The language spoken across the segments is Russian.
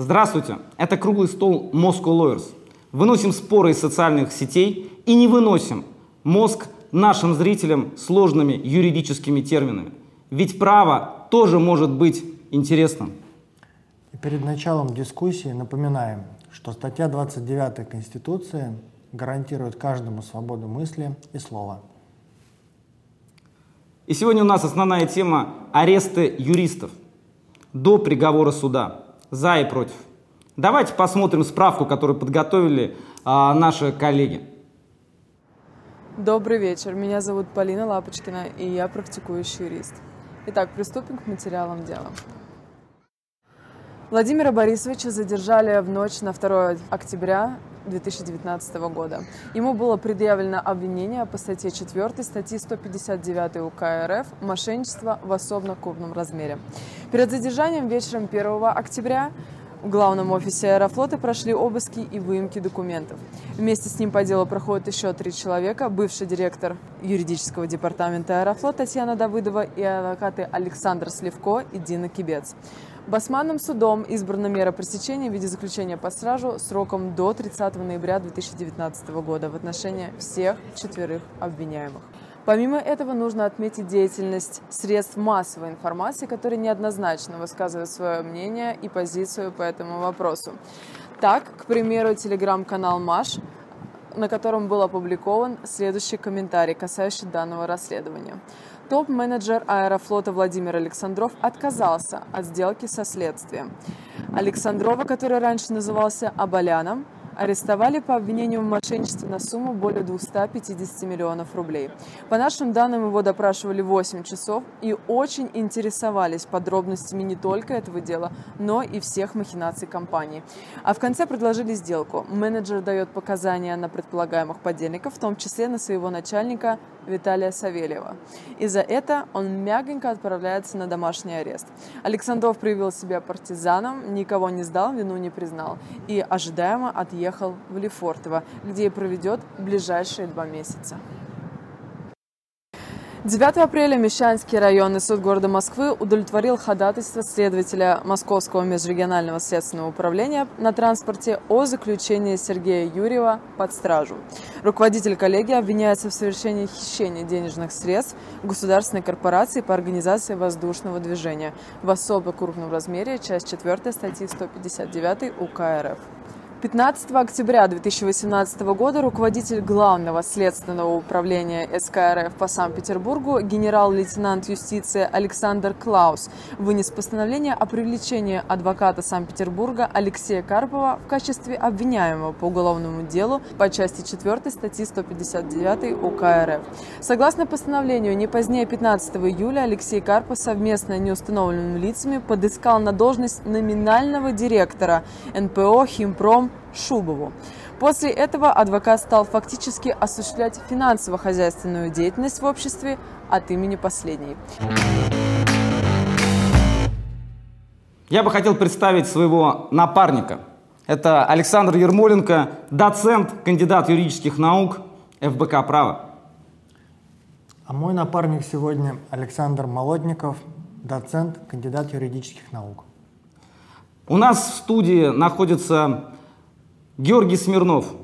Здравствуйте, это круглый стол Moscow Lawyers. Выносим споры из социальных сетей и не выносим мозг нашим зрителям сложными юридическими терминами. Ведь право тоже может быть интересным. И перед началом дискуссии напоминаем, что статья 29 Конституции гарантирует каждому свободу мысли и слова. И сегодня у нас основная тема – аресты юристов до приговора суда, за и против. Давайте посмотрим справку, которую подготовили а, наши коллеги. Добрый вечер. Меня зовут Полина Лапочкина, и я практикующий юрист. Итак, приступим к материалам дела. Владимира Борисовича задержали в ночь на 2 октября 2019 года. Ему было предъявлено обвинение по статье 4 статьи 159 УК РФ «Мошенничество в особо крупном размере». Перед задержанием вечером 1 октября в главном офисе Аэрофлота прошли обыски и выемки документов. Вместе с ним по делу проходят еще три человека. Бывший директор юридического департамента Аэрофлот Татьяна Давыдова и адвокаты Александр Сливко и Дина Кибец. Басманным судом избрана мера пресечения в виде заключения под стражу сроком до 30 ноября 2019 года в отношении всех четверых обвиняемых. Помимо этого нужно отметить деятельность средств массовой информации, которые неоднозначно высказывают свое мнение и позицию по этому вопросу. Так, к примеру, телеграм-канал «Маш» на котором был опубликован следующий комментарий, касающий данного расследования. Топ-менеджер аэрофлота Владимир Александров отказался от сделки со следствием. Александрова, который раньше назывался Абаляном, арестовали по обвинению в мошенничестве на сумму более 250 миллионов рублей. По нашим данным, его допрашивали 8 часов и очень интересовались подробностями не только этого дела, но и всех махинаций компании. А в конце предложили сделку. Менеджер дает показания на предполагаемых подельников, в том числе на своего начальника Виталия Савельева. И за это он мягенько отправляется на домашний арест. Александров проявил себя партизаном, никого не сдал, вину не признал и ожидаемо отъехал в Лефортово, где и проведет ближайшие два месяца. 9 апреля Мещанский районный суд города Москвы удовлетворил ходатайство следователя Московского межрегионального следственного управления на транспорте о заключении Сергея Юрьева под стражу. Руководитель коллегии обвиняется в совершении хищения денежных средств государственной корпорации по организации воздушного движения в особо крупном размере, часть 4 статьи 159 УК РФ. 15 октября 2018 года руководитель Главного следственного управления СКРФ по Санкт-Петербургу генерал-лейтенант юстиции Александр Клаус вынес постановление о привлечении адвоката Санкт-Петербурга Алексея Карпова в качестве обвиняемого по уголовному делу по части 4 статьи 159 УК РФ. Согласно постановлению, не позднее 15 июля Алексей Карпов совместно неустановленными лицами подыскал на должность номинального директора НПО «Химпром» Шубову. После этого адвокат стал фактически осуществлять финансово-хозяйственную деятельность в обществе от имени последней. Я бы хотел представить своего напарника. Это Александр Ермоленко, доцент, кандидат юридических наук, ФБК «Право». А мой напарник сегодня Александр Молодников, доцент, кандидат юридических наук. У нас в студии находится Георгий Смирнов,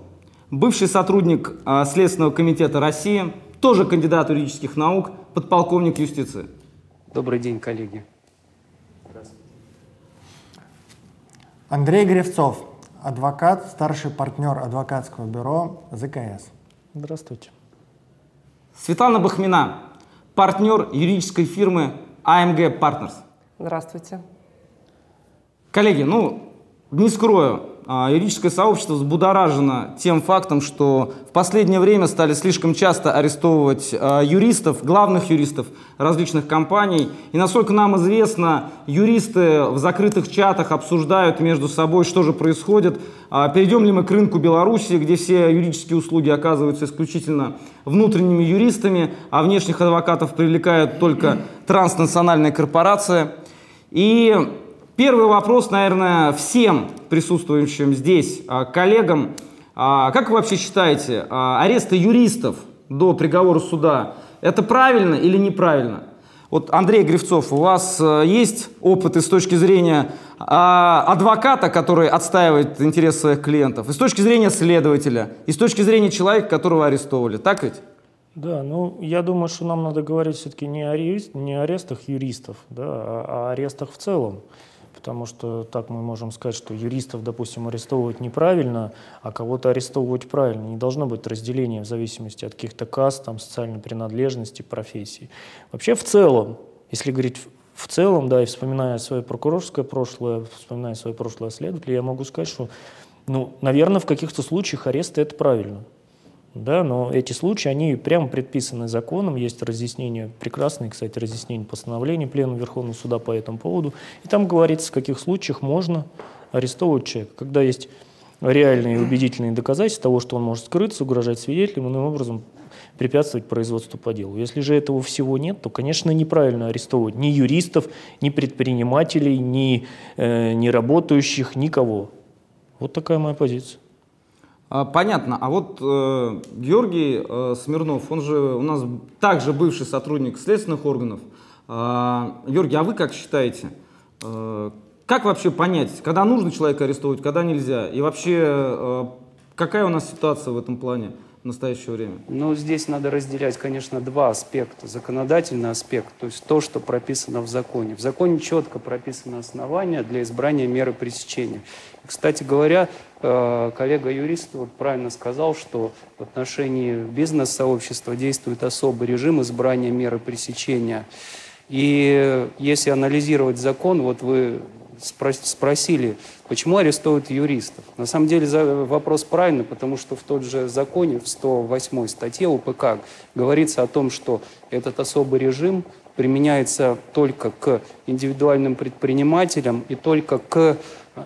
бывший сотрудник а, Следственного комитета России, тоже кандидат юридических наук, подполковник юстиции. Добрый день, коллеги. Андрей Гревцов, адвокат, старший партнер адвокатского бюро ЗКС. Здравствуйте. Светлана Бахмина, партнер юридической фирмы AMG Partners. Здравствуйте. Коллеги, ну, не скрою, а, юридическое сообщество взбудоражено тем фактом, что в последнее время стали слишком часто арестовывать а, юристов, главных юристов различных компаний. И насколько нам известно, юристы в закрытых чатах обсуждают между собой, что же происходит. А, перейдем ли мы к рынку Беларуси, где все юридические услуги оказываются исключительно внутренними юристами, а внешних адвокатов привлекают только транснациональные корпорации. И Первый вопрос, наверное, всем присутствующим здесь а, коллегам. А, как вы вообще считаете, а, аресты юристов до приговора суда, это правильно или неправильно? Вот, Андрей Гривцов, у вас есть опыт и с точки зрения адвоката, который отстаивает интересы своих клиентов, и с точки зрения следователя, и с точки зрения человека, которого арестовывали. Так ведь? Да, ну я думаю, что нам надо говорить все-таки не о, не о арестах юристов, да, а о арестах в целом. Потому что так мы можем сказать, что юристов, допустим, арестовывать неправильно, а кого-то арестовывать правильно. Не должно быть разделения в зависимости от каких-то каст, там, социальной принадлежности, профессии. Вообще в целом, если говорить в целом, да, и вспоминая свое прокурорское прошлое, вспоминая свое прошлое следователя, я могу сказать, что, ну, наверное, в каких-то случаях аресты это правильно. Да, но эти случаи, они прямо предписаны законом, есть разъяснение, прекрасное, кстати, разъяснение постановления Пленума Верховного Суда по этому поводу, и там говорится, в каких случаях можно арестовывать человека, когда есть реальные и убедительные доказательства того, что он может скрыться, угрожать свидетелям, иным образом препятствовать производству по делу. Если же этого всего нет, то, конечно, неправильно арестовывать ни юристов, ни предпринимателей, ни э, ни работающих, никого. Вот такая моя позиция. А, понятно. А вот э, Георгий э, Смирнов, он же у нас также бывший сотрудник следственных органов. Э, Георгий, а вы как считаете, э, как вообще понять, когда нужно человека арестовывать, когда нельзя? И вообще, э, какая у нас ситуация в этом плане? В настоящее время? Ну, здесь надо разделять, конечно, два аспекта. Законодательный аспект, то есть то, что прописано в законе. В законе четко прописано основания для избрания меры пресечения. Кстати говоря, э, коллега-юрист вот правильно сказал, что в отношении бизнес-сообщества действует особый режим избрания меры пресечения. И если анализировать закон, вот вы спросили, почему арестуют юристов. На самом деле вопрос правильный, потому что в тот же законе, в 108 статье УПК, говорится о том, что этот особый режим применяется только к индивидуальным предпринимателям и только к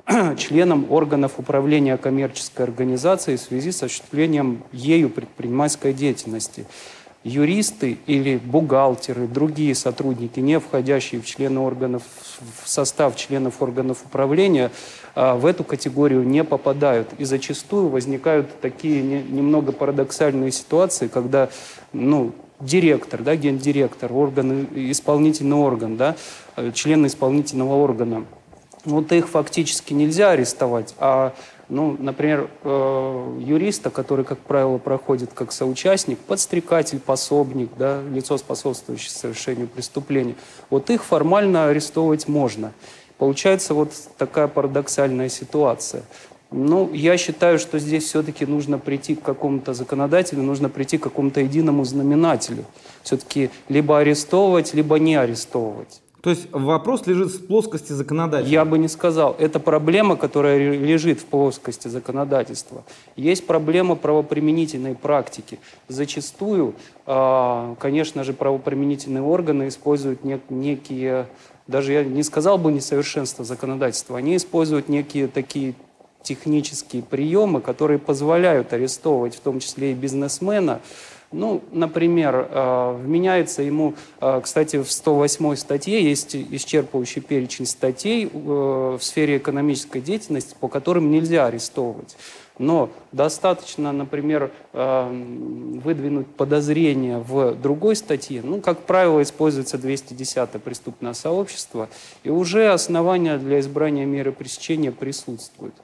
членам органов управления коммерческой организацией в связи с осуществлением ею предпринимательской деятельности юристы или бухгалтеры, другие сотрудники, не входящие в члены органов, в состав членов органов управления, а, в эту категорию не попадают. И зачастую возникают такие немного парадоксальные ситуации, когда ну, директор, да, гендиректор, орган, исполнительный орган, да, члены исполнительного органа, вот их фактически нельзя арестовать, а ну, например, э, юриста, который, как правило, проходит как соучастник, подстрекатель, пособник, да, лицо, способствующее совершению преступления, вот их формально арестовывать можно. Получается вот такая парадоксальная ситуация. Ну, я считаю, что здесь все-таки нужно прийти к какому-то законодателю, нужно прийти к какому-то единому знаменателю. Все-таки либо арестовывать, либо не арестовывать. То есть вопрос лежит в плоскости законодательства? Я бы не сказал. Это проблема, которая лежит в плоскости законодательства. Есть проблема правоприменительной практики. Зачастую, а, конечно же, правоприменительные органы используют некие, даже я не сказал бы несовершенство законодательства, они используют некие такие технические приемы, которые позволяют арестовывать в том числе и бизнесмена, ну, например, э, вменяется ему, э, кстати, в 108 статье есть исчерпывающий перечень статей э, в сфере экономической деятельности, по которым нельзя арестовывать. Но достаточно, например, выдвинуть подозрение в другой статье, ну, как правило, используется 210 преступное сообщество, и уже основания для избрания меры пресечения присутствуют.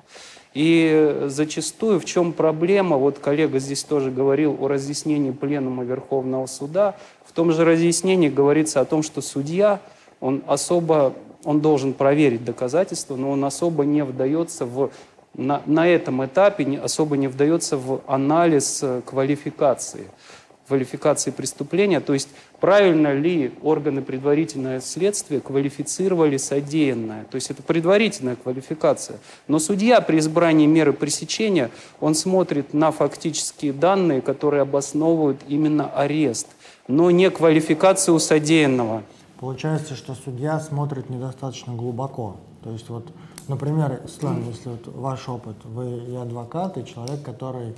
И зачастую в чем проблема, вот коллега здесь тоже говорил о разъяснении Пленума Верховного Суда, в том же разъяснении говорится о том, что судья, он особо, он должен проверить доказательства, но он особо не вдается в на, на этом этапе особо не вдается в анализ э, квалификации квалификации преступления, то есть правильно ли органы предварительного следствия квалифицировали содеянное. То есть это предварительная квалификация. Но судья при избрании меры пресечения, он смотрит на фактические данные, которые обосновывают именно арест, но не квалификацию содеянного. Получается, что судья смотрит недостаточно глубоко. То есть вот, например, Слава, если вот ваш опыт, вы и адвокат, и человек, который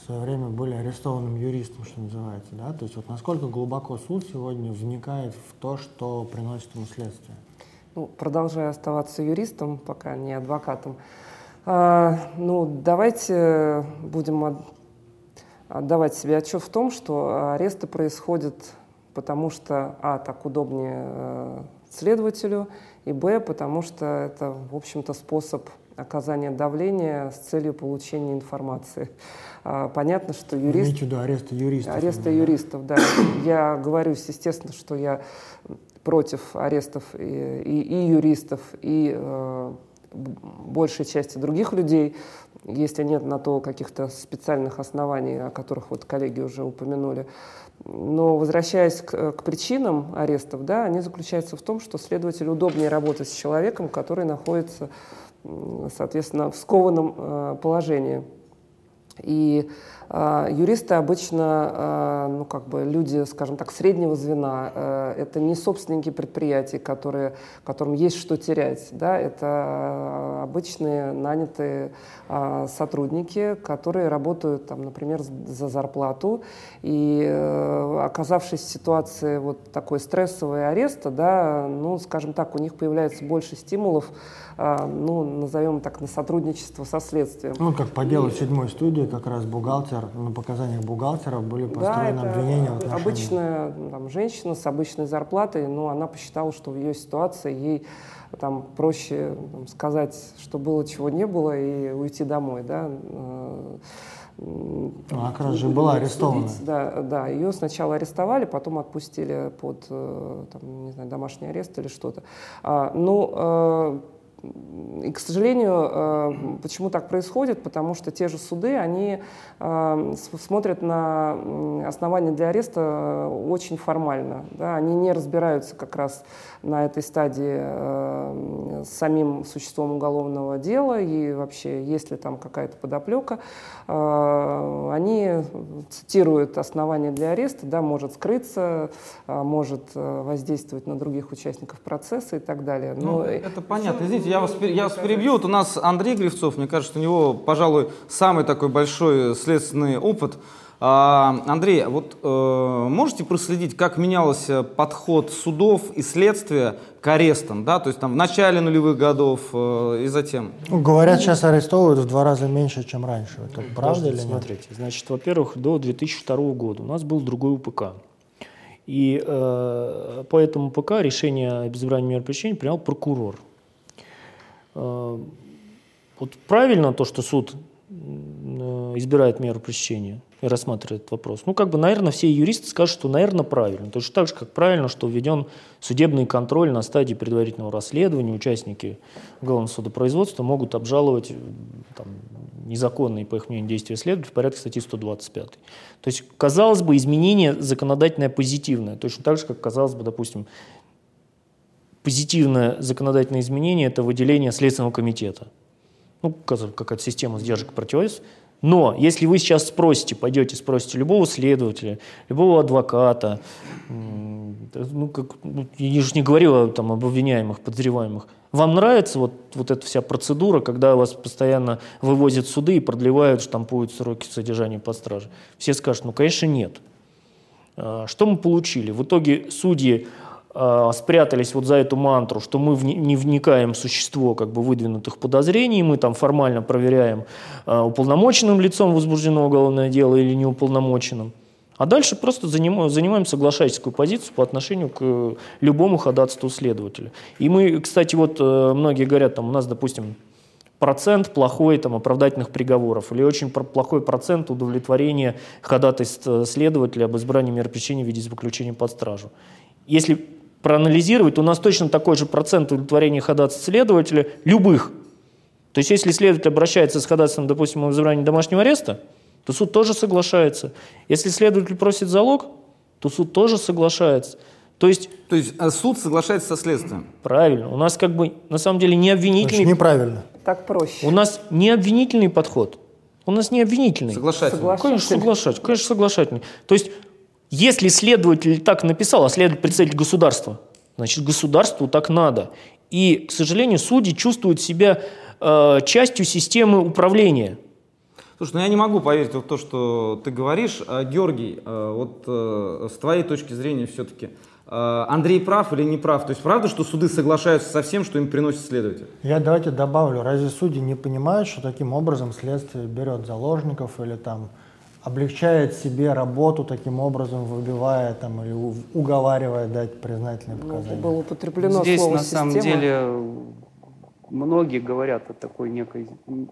в свое время были арестованным юристом, что называется, да? То есть вот насколько глубоко суд сегодня вникает в то, что приносит ему следствие? Ну, продолжая оставаться юристом, пока не адвокатом, а, ну, давайте будем отдавать себе отчет в том, что аресты происходят потому, что, а, так удобнее э, следователю, и б, потому что это, в общем-то, способ оказания давления с целью получения информации. А, понятно, что юрист... Имеете в виду ареста юристов? Ареста юристов, да. Я говорю, естественно, что я против арестов и, и, и юристов, и э, большей части других людей, если нет на то каких-то специальных оснований, о которых вот коллеги уже упомянули. Но возвращаясь к, к причинам арестов, да, они заключаются в том, что следователю удобнее работать с человеком, который находится, соответственно, в скованном э, положении. И юристы обычно, э, ну, как бы люди, скажем так, среднего звена. Э, это не собственники предприятий, которые, которым есть что терять. Да? Это обычные нанятые сотрудники, которые работают, там, например, за зарплату. И э, оказавшись в ситуации вот такой стрессовой ареста, да, ну, скажем так, у них появляется больше стимулов а, ну, назовем так, на сотрудничество со следствием. Ну, как по делу седьмой студии, как раз бухгалтер, на показаниях бухгалтеров были построены да, обвинения в отношении... обычная там, женщина с обычной зарплатой, но она посчитала, что в ее ситуации ей там проще там, сказать, что было, чего не было, и уйти домой, да. А как раз же была арестована. Да, да, ее сначала арестовали, потом отпустили под э, там, не знаю, домашний арест или что-то. А, ну, э, и, к сожалению, э, почему так происходит? Потому что те же суды, они э, смотрят на основания для ареста э, очень формально. Да? Они не разбираются как раз на этой стадии с самим существом уголовного дела и вообще, есть ли там какая-то подоплека. Они цитируют основания для ареста, да, может скрыться, может воздействовать на других участников процесса и так далее. Но ну, это понятно. Извините, я вас, я вас перебью. Вот у нас Андрей Гривцов, мне кажется, у него, пожалуй, самый такой большой следственный опыт. А, Андрей, вот э, можете проследить, как менялся подход судов и следствия к арестам, да, то есть там в начале нулевых годов э, и затем? Говорят, сейчас арестовывают в два раза меньше, чем раньше. Это правда или нет? Смотрите, значит, во-первых, до 2002 года у нас был другой УПК. И э, по этому УПК решение об избрании мер пресечения принял прокурор. Э, вот правильно то, что суд избирает меру пресечения и рассматривает этот вопрос. Ну, как бы, наверное, все юристы скажут, что, наверное, правильно. Точно так же, как правильно, что введен судебный контроль на стадии предварительного расследования. Участники уголовного судопроизводства могут обжаловать там, незаконные, по их мнению, действия следователя в порядке статьи 125. То есть, казалось бы, изменение законодательное позитивное. Точно так же, как, казалось бы, допустим, позитивное законодательное изменение – это выделение Следственного комитета. Ну, какая-то система сдержек противодействия. Но если вы сейчас спросите, пойдете, спросите любого следователя, любого адвоката, ну, как, ну, я же не говорю там, об обвиняемых, подозреваемых, вам нравится вот, вот эта вся процедура, когда вас постоянно вывозят суды и продлевают, штампуют сроки содержания под стражей? Все скажут, ну, конечно, нет. А, что мы получили? В итоге судьи э, спрятались вот за эту мантру, что мы не вникаем в существо как бы выдвинутых подозрений, мы там формально проверяем, э, уполномоченным лицом возбуждено уголовное дело или неуполномоченным. А дальше просто занимаем, занимаем соглашательскую позицию по отношению к любому ходатайству следователя. И мы, кстати, вот э, многие говорят, там у нас, допустим, процент плохой там, оправдательных приговоров или очень плохой процент удовлетворения ходатайств э, следователя об избрании мер пресечения в виде заключения под стражу. Если проанализировать, у нас точно такой же процент удовлетворения ходатайств следователя любых. То есть если следователь обращается с ходатайством, допустим, о избрании домашнего ареста, то суд тоже соглашается. Если следователь просит залог, то суд тоже соглашается. То есть, то есть а суд соглашается со следствием? Правильно. У нас как бы на самом деле не обвинительный... Значит, неправильно. Так проще. У нас не обвинительный подход. У нас не обвинительный. Соглашательный. Конечно, соглашательный. Конечно, соглашательный. То есть если следователь так написал, а следователь представитель государства, значит, государству так надо. И, к сожалению, судьи чувствуют себя э, частью системы управления. Слушай, ну я не могу поверить в то, что ты говоришь. А, Георгий, э, вот э, с твоей точки зрения все-таки, э, Андрей прав или не прав? То есть правда, что суды соглашаются со всем, что им приносит следователь? Я давайте добавлю. Разве судьи не понимают, что таким образом следствие берет заложников или там облегчает себе работу таким образом, выбивая там или уговаривая дать признательные показания. Ну, было употреблено Здесь слово на самом деле многие говорят о такой некой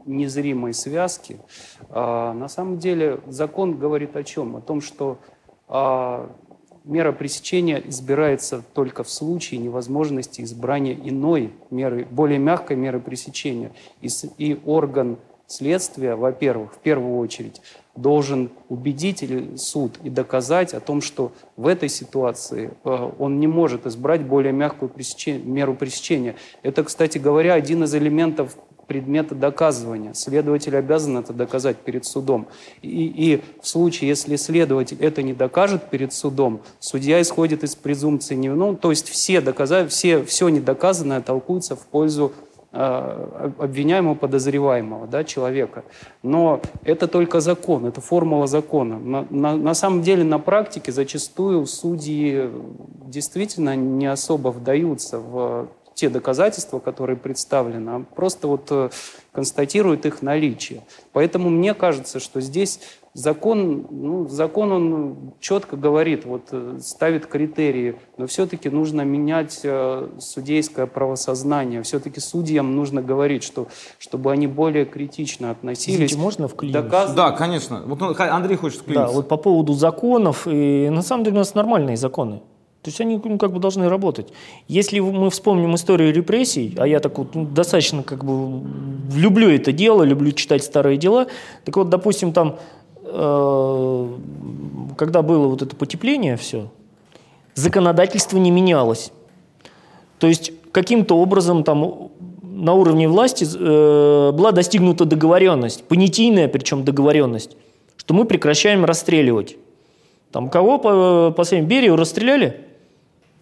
незримой связке. А, на самом деле закон говорит о чем? О том, что а, мера пресечения избирается только в случае невозможности избрания иной меры, более мягкой меры пресечения. И, и орган следствия, во-первых, в первую очередь, должен убедить или суд и доказать о том, что в этой ситуации э, он не может избрать более мягкую пресечение, меру пресечения. Это, кстати говоря, один из элементов предмета доказывания. Следователь обязан это доказать перед судом. И, и в случае, если следователь это не докажет перед судом, судья исходит из презумпции невиновности, то есть все, доказа, все, все недоказанное толкуется в пользу обвиняемого, подозреваемого да, человека. Но это только закон, это формула закона. На, на, на самом деле на практике зачастую судьи действительно не особо вдаются в те доказательства, которые представлены, а просто вот э, констатируют их наличие. Поэтому мне кажется, что здесь закон, ну, закон он четко говорит, вот э, ставит критерии, но все-таки нужно менять э, судейское правосознание. Все-таки судьям нужно говорить, что, чтобы они более критично относились. Извините, можно вклиниться? Доказ... Да, конечно. Вот Андрей хочет вклиниться. Да, вот по поводу законов, и на самом деле у нас нормальные законы. То есть они ну, как бы должны работать. Если мы вспомним историю репрессий, а я так вот ну, достаточно как бы люблю это дело, люблю читать старые дела, так вот, допустим, там Э, когда было вот это потепление все, законодательство не менялось. То есть каким-то образом там на уровне власти э, была достигнута договоренность, понятийная причем договоренность, что мы прекращаем расстреливать. Там кого по последнему Берию расстреляли?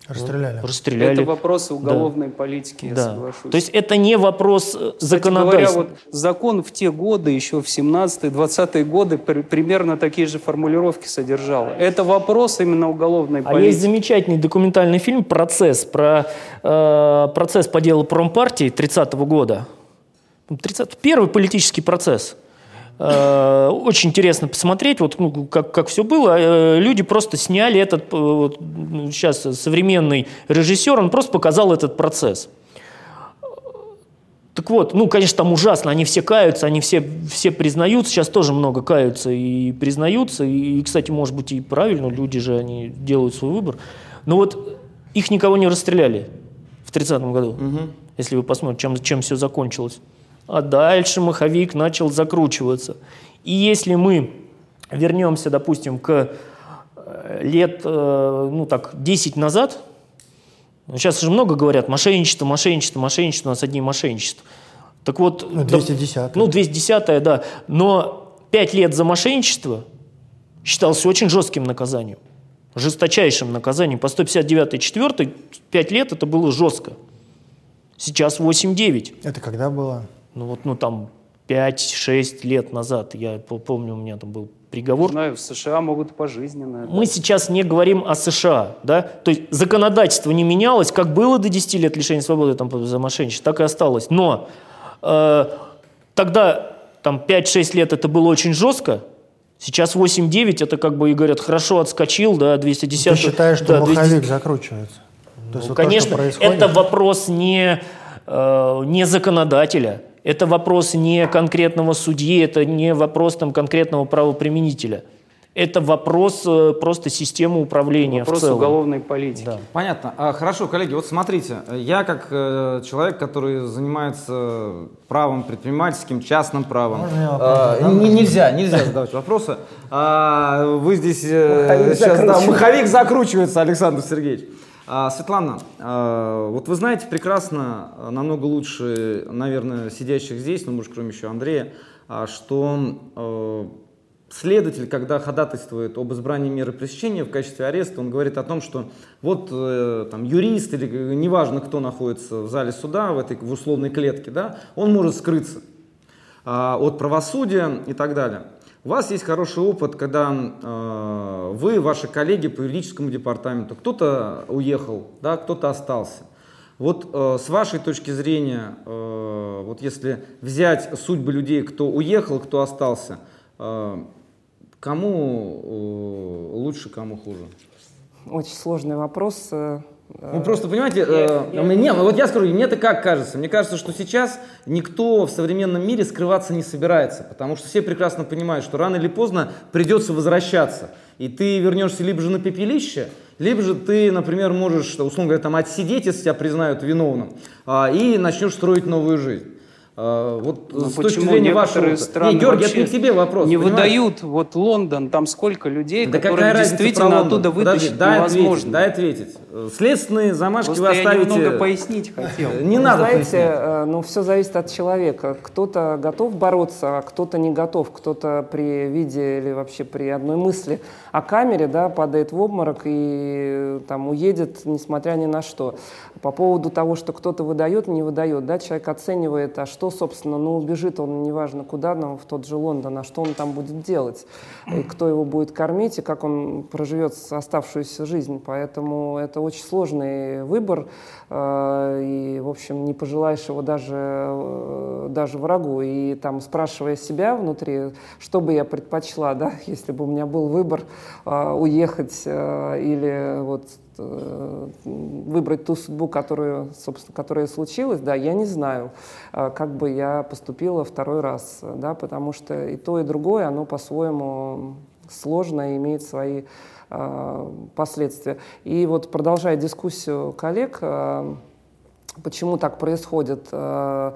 Расстреляли. Расстреляли. Это вопросы уголовной да. политики, я да. соглашусь. То есть это не вопрос э, Кстати законодательства. говоря, вот закон в те годы, еще в 17-20-е годы, при, примерно такие же формулировки содержал. Это вопрос именно уголовной а политики. А есть замечательный документальный фильм «Процесс» про э, процесс по делу промпартии 30-го года. 30 первый политический процесс – очень интересно посмотреть, вот ну, как, как все было. Э, люди просто сняли этот, э, вот, сейчас современный режиссер, он просто показал этот процесс. Так вот, ну, конечно, там ужасно, они все каются, они все, все признаются, сейчас тоже много каются и признаются, и, кстати, может быть, и правильно, люди же, они делают свой выбор. Но вот их никого не расстреляли в 30-м году, угу. если вы посмотрите, чем, чем все закончилось а дальше маховик начал закручиваться. И если мы вернемся, допустим, к э, лет, э, ну так, 10 назад, сейчас же много говорят, мошенничество, мошенничество, мошенничество, у нас одни мошенничества. Так вот... Ну, 210 Ну, 210 да. Но 5 лет за мошенничество считалось очень жестким наказанием. Жесточайшим наказанием. По 159 4 5 лет это было жестко. Сейчас 8-9. Это когда было? Ну вот, ну там 5-6 лет назад, я помню, у меня там был приговор. Знаю, в США могут пожизненно. Мы да. сейчас не говорим о США, да, то есть законодательство не менялось, как было до 10 лет лишения свободы там, за мошенничество, так и осталось. Но э, тогда там 5-6 лет это было очень жестко, сейчас 8-9 это как бы и говорят, хорошо отскочил, да, 210. Ты считаешь, что да, маховик 200... закручивается? То есть ну, вот конечно, то, это вопрос не, э, не законодателя, это вопрос не конкретного судьи, это не вопрос там, конкретного правоприменителя. Это вопрос э, просто системы управления вопрос в целом. уголовной политики. Да. Понятно. А, хорошо, коллеги, вот смотрите, я как э, человек, который занимается правом предпринимательским, частным правом, Можно э, не, нельзя, нельзя задавать вопросы. А, вы здесь э, сейчас, да, маховик закручивается, Александр Сергеевич. А, Светлана, а, вот вы знаете прекрасно, а, намного лучше, наверное, сидящих здесь, ну, может, кроме еще Андрея, что следователь, когда ходатайствует об избрании меры пресечения в качестве ареста, он говорит о том, что вот э, там юрист или э, неважно кто находится в зале суда, в этой в условной клетке, да, он может скрыться от правосудия и так далее. У вас есть хороший опыт, когда э, вы, ваши коллеги по юридическому департаменту, кто-то уехал, да, кто-то остался. Вот э, с вашей точки зрения, э, вот если взять судьбы людей, кто уехал, кто остался, э, Кому э, лучше, кому хуже? Очень сложный вопрос. Ну просто, понимаете, э, мне, ну, вот я скажу, мне это как кажется? Мне кажется, что сейчас никто в современном мире скрываться не собирается, потому что все прекрасно понимают, что рано или поздно придется возвращаться. И ты вернешься либо же на пепелище, либо же ты, например, можешь, условно говоря, там отсидеть, если тебя признают виновным, а, и начнешь строить новую жизнь. А, Вот Ну, с точки почему зрения некоторые вашего... страны Не, Георгий, это не к тебе вопрос. Не понимаешь? выдают, вот Лондон, там сколько людей, Да которые какая разница про действительно оттуда Подожди, вытащить дай невозможно. Ответить, дай ответить. Э, Следственные замашки Просто вы я оставите... немного пояснить хотел. Не Вы надо Знаете, э, ну все зависит от человека. Кто-то готов бороться, а кто-то не готов. Кто-то при виде или вообще при одной мысли о камере да, падает в обморок и э, там уедет, несмотря ни на что. По поводу того, что кто-то выдает, не выдает, да, человек оценивает, а что, собственно, ну убежит он, неважно куда, но в тот же Лондон, а что он там будет делать, и кто его будет кормить, и как он проживет оставшуюся жизнь. Поэтому это очень сложный выбор, э, и, в общем, не пожелаешь его даже, э, даже врагу. И там, спрашивая себя внутри, что бы я предпочла, да, если бы у меня был выбор э, уехать или вот выбрать ту судьбу, которую, собственно, которая случилась, да, я не знаю, как бы я поступила второй раз, да, потому что и то, и другое, оно по-своему сложно и имеет свои последствия. И вот продолжая дискуссию коллег, э, почему так происходит, э,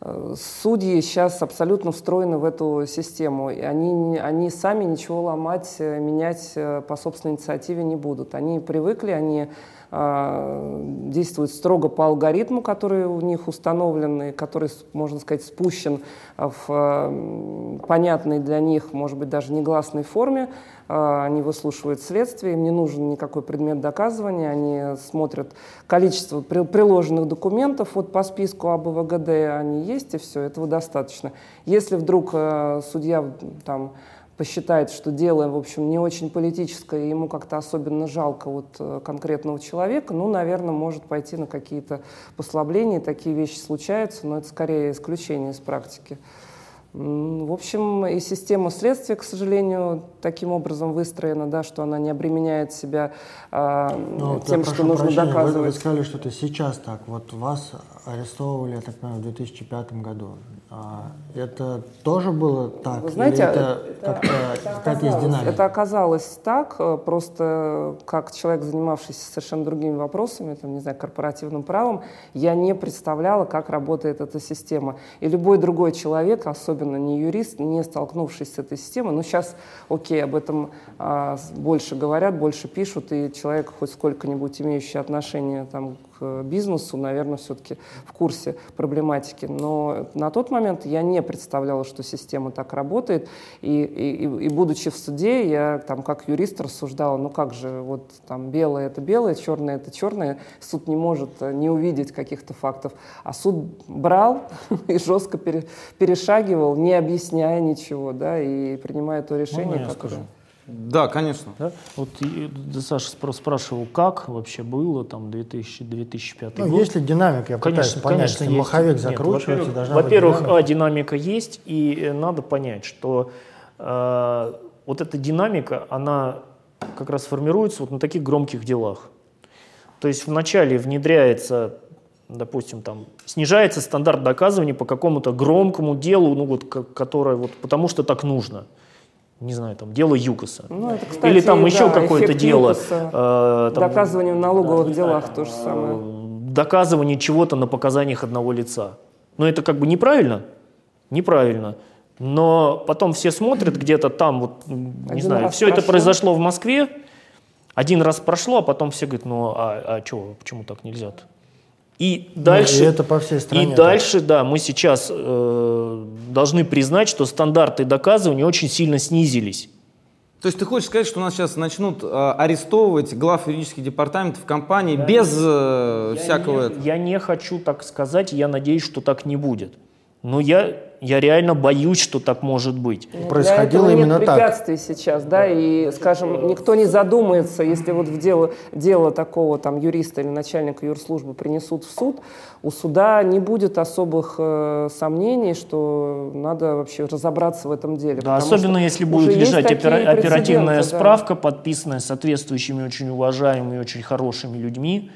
э, Судьи сейчас абсолютно встроены в эту систему. И они, они сами ничего ломать, э, менять э, по собственной инициативе не будут. Они привыкли, они э, действуют строго по алгоритму, который у них установлен, и который, можно сказать, спущен в э, понятной для них, может быть, даже негласной форме. Э, Они выслушивают следствие, им не нужен никакой предмет доказывания, они смотрят количество при- приложенных документов вот по списку АБВГД, они есть, и все, этого достаточно. Если вдруг судья там посчитает, что дело, в общем, не очень политическое, и ему как-то особенно жалко вот э, конкретного человека, ну, наверное, может пойти на какие-то послабления, такие вещи случаются, но это скорее исключение из практики. В общем, и система следствия, к сожалению, таким образом выстроена, да, что она не обременяет себя а, Ну, тем, что нужно прощения, вы- Вы, доказывать. сказали, что это сейчас так. Вот вас арестовывали, я так понимаю, в 2005 году. А это тоже было так? Вы знаете, Или это, как-то какая-то есть динамика? Это оказалось так, э, просто как человек, занимавшийся совершенно другими вопросами, там, не знаю, корпоративным правом, я не представляла, как работает эта система. И любой другой человек, особенно не юрист, не столкнувшись с этой системой, ну сейчас, окей, об этом а, больше говорят, больше пишут, и человек хоть сколько-нибудь имеющий отношение там, к бизнесу, наверное, все-таки в курсе проблематики. Но на тот момент я не представляла, что система так работает. И, и, и- будучи в суде, я там как юрист рассуждала, ну как же, вот там белое это белое, черное это черное. Суд не может э, не увидеть каких-то фактов. А суд брал и жестко пере- перешагивал, не объясняя ничего, да, и принимая то решение, я которое... скажу? Да, конечно. Да? Вот и, да, Саша спра- спрашивал, как вообще было там 2000, 2005 Ну, год. есть ли динамика? Я пытаюсь Конечно, понять, конечно, если есть. маховик Нет, закручивается, во-первых- Во-первых, динамика. а, динамика есть, и э, надо понять, что э, вот эта динамика, она как раз формируется вот на таких громких делах. То есть вначале внедряется, допустим, там, снижается стандарт доказывания по какому-то громкому делу, ну вот, ко- которое вот, потому что так нужно. Не знаю, там, дело ЮКОСа. Ну, это, кстати, Или там еще да, какое-то дело. Э, там, Доказывание в налоговых делах то же самое. э, доказывание чего-то на показаниях одного лица. Но это как бы неправильно? Неправильно. Но потом все смотрят где-то там, вот, не Один знаю, все это прошло. произошло в Москве, один раз прошло, а потом все говорят, ну а, а что, почему так нельзя-то? И дальше, Ну, и это по всей стране и так. дальше, да, мы сейчас э, должны признать, что стандарты доказывания очень сильно снизились. То есть ты хочешь сказать, что у нас сейчас начнут э, арестовывать глав юридических департаментов компаний без э, всякого я, этого? я не хочу так сказать, я надеюсь, что так не будет. Но я, я реально боюсь, что так может быть. Для Происходило этого именно нет так. препятствий сейчас, да, и, скажем, никто не задумается, если вот в дело, дело такого там юриста или начальника юрслужбы принесут в суд, у суда не будет особых э, сомнений, что надо вообще разобраться в этом деле. Да, особенно если будет лежать опера- оперативная да. справка, подписанная соответствующими очень уважаемыми, очень хорошими людьми.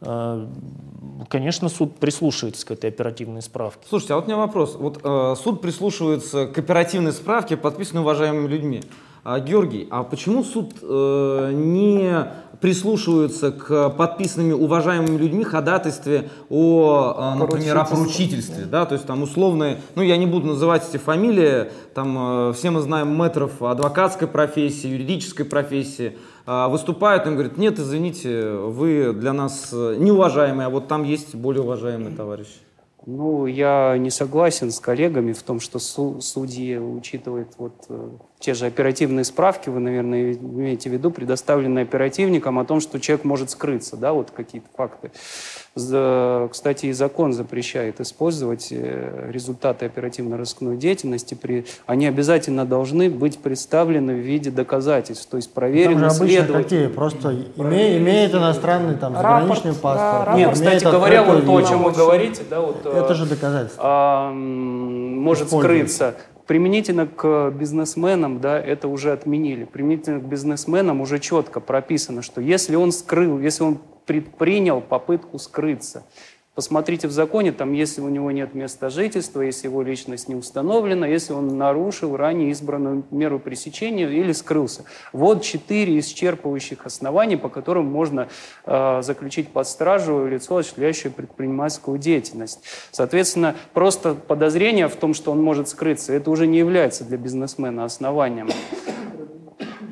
Э, Конечно, суд прислушается к этой оперативной справке. Слушайте, а вот у меня вопрос. Вот э, суд прислушивается к оперативной справке, подписанной уважаемыми людьми. А, Георгий, а почему суд э, не прислушивается к подписанными уважаемыми людьми ходатайстве о, э, например, о поручительстве, да, то есть там условные, ну я не буду называть эти фамилии, там э, все мы знаем метров адвокатской профессии, юридической профессии, э, выступают им говорят, нет, извините, вы для нас э, неуважаемые, а вот там есть более уважаемые товарищи. Ну, я не согласен с коллегами в том, что су- судьи учитывают вот э, те же оперативные справки, вы, наверное, имеете в виду, предоставленные оперативникам о том, что человек может скрыться, да, вот какие-то факты. За- Кстати, и закон запрещает использовать э, результаты оперативно-розыскной деятельности. При... Они обязательно должны быть представлены в виде доказательств, то есть Там же проверены обычно следователем. какие? Просто име- имеет иностранный там Рапорт, заграничный да, паспорт. рапорт. Нет, кстати говоря, вот то, о чем вы говорите, да, вот... э, Это же доказательство. а, может скрыться. Применительно к бизнесменам, да, это уже отменили. Применительно к бизнесменам уже четко прописано, что если он скрыл, если он предпринял попытку скрыться, посмотрите в законе, там, если у него нет места жительства, если его личность не установлена, если он нарушил ранее избранную меру пресечения или скрылся. Вот четыре исчерпывающих оснований, по которым можно э, заключить под стражу лицо, осуществляющее предпринимательскую деятельность. Соответственно, просто подозрение в том, что он может скрыться, это уже не является для бизнесмена основанием.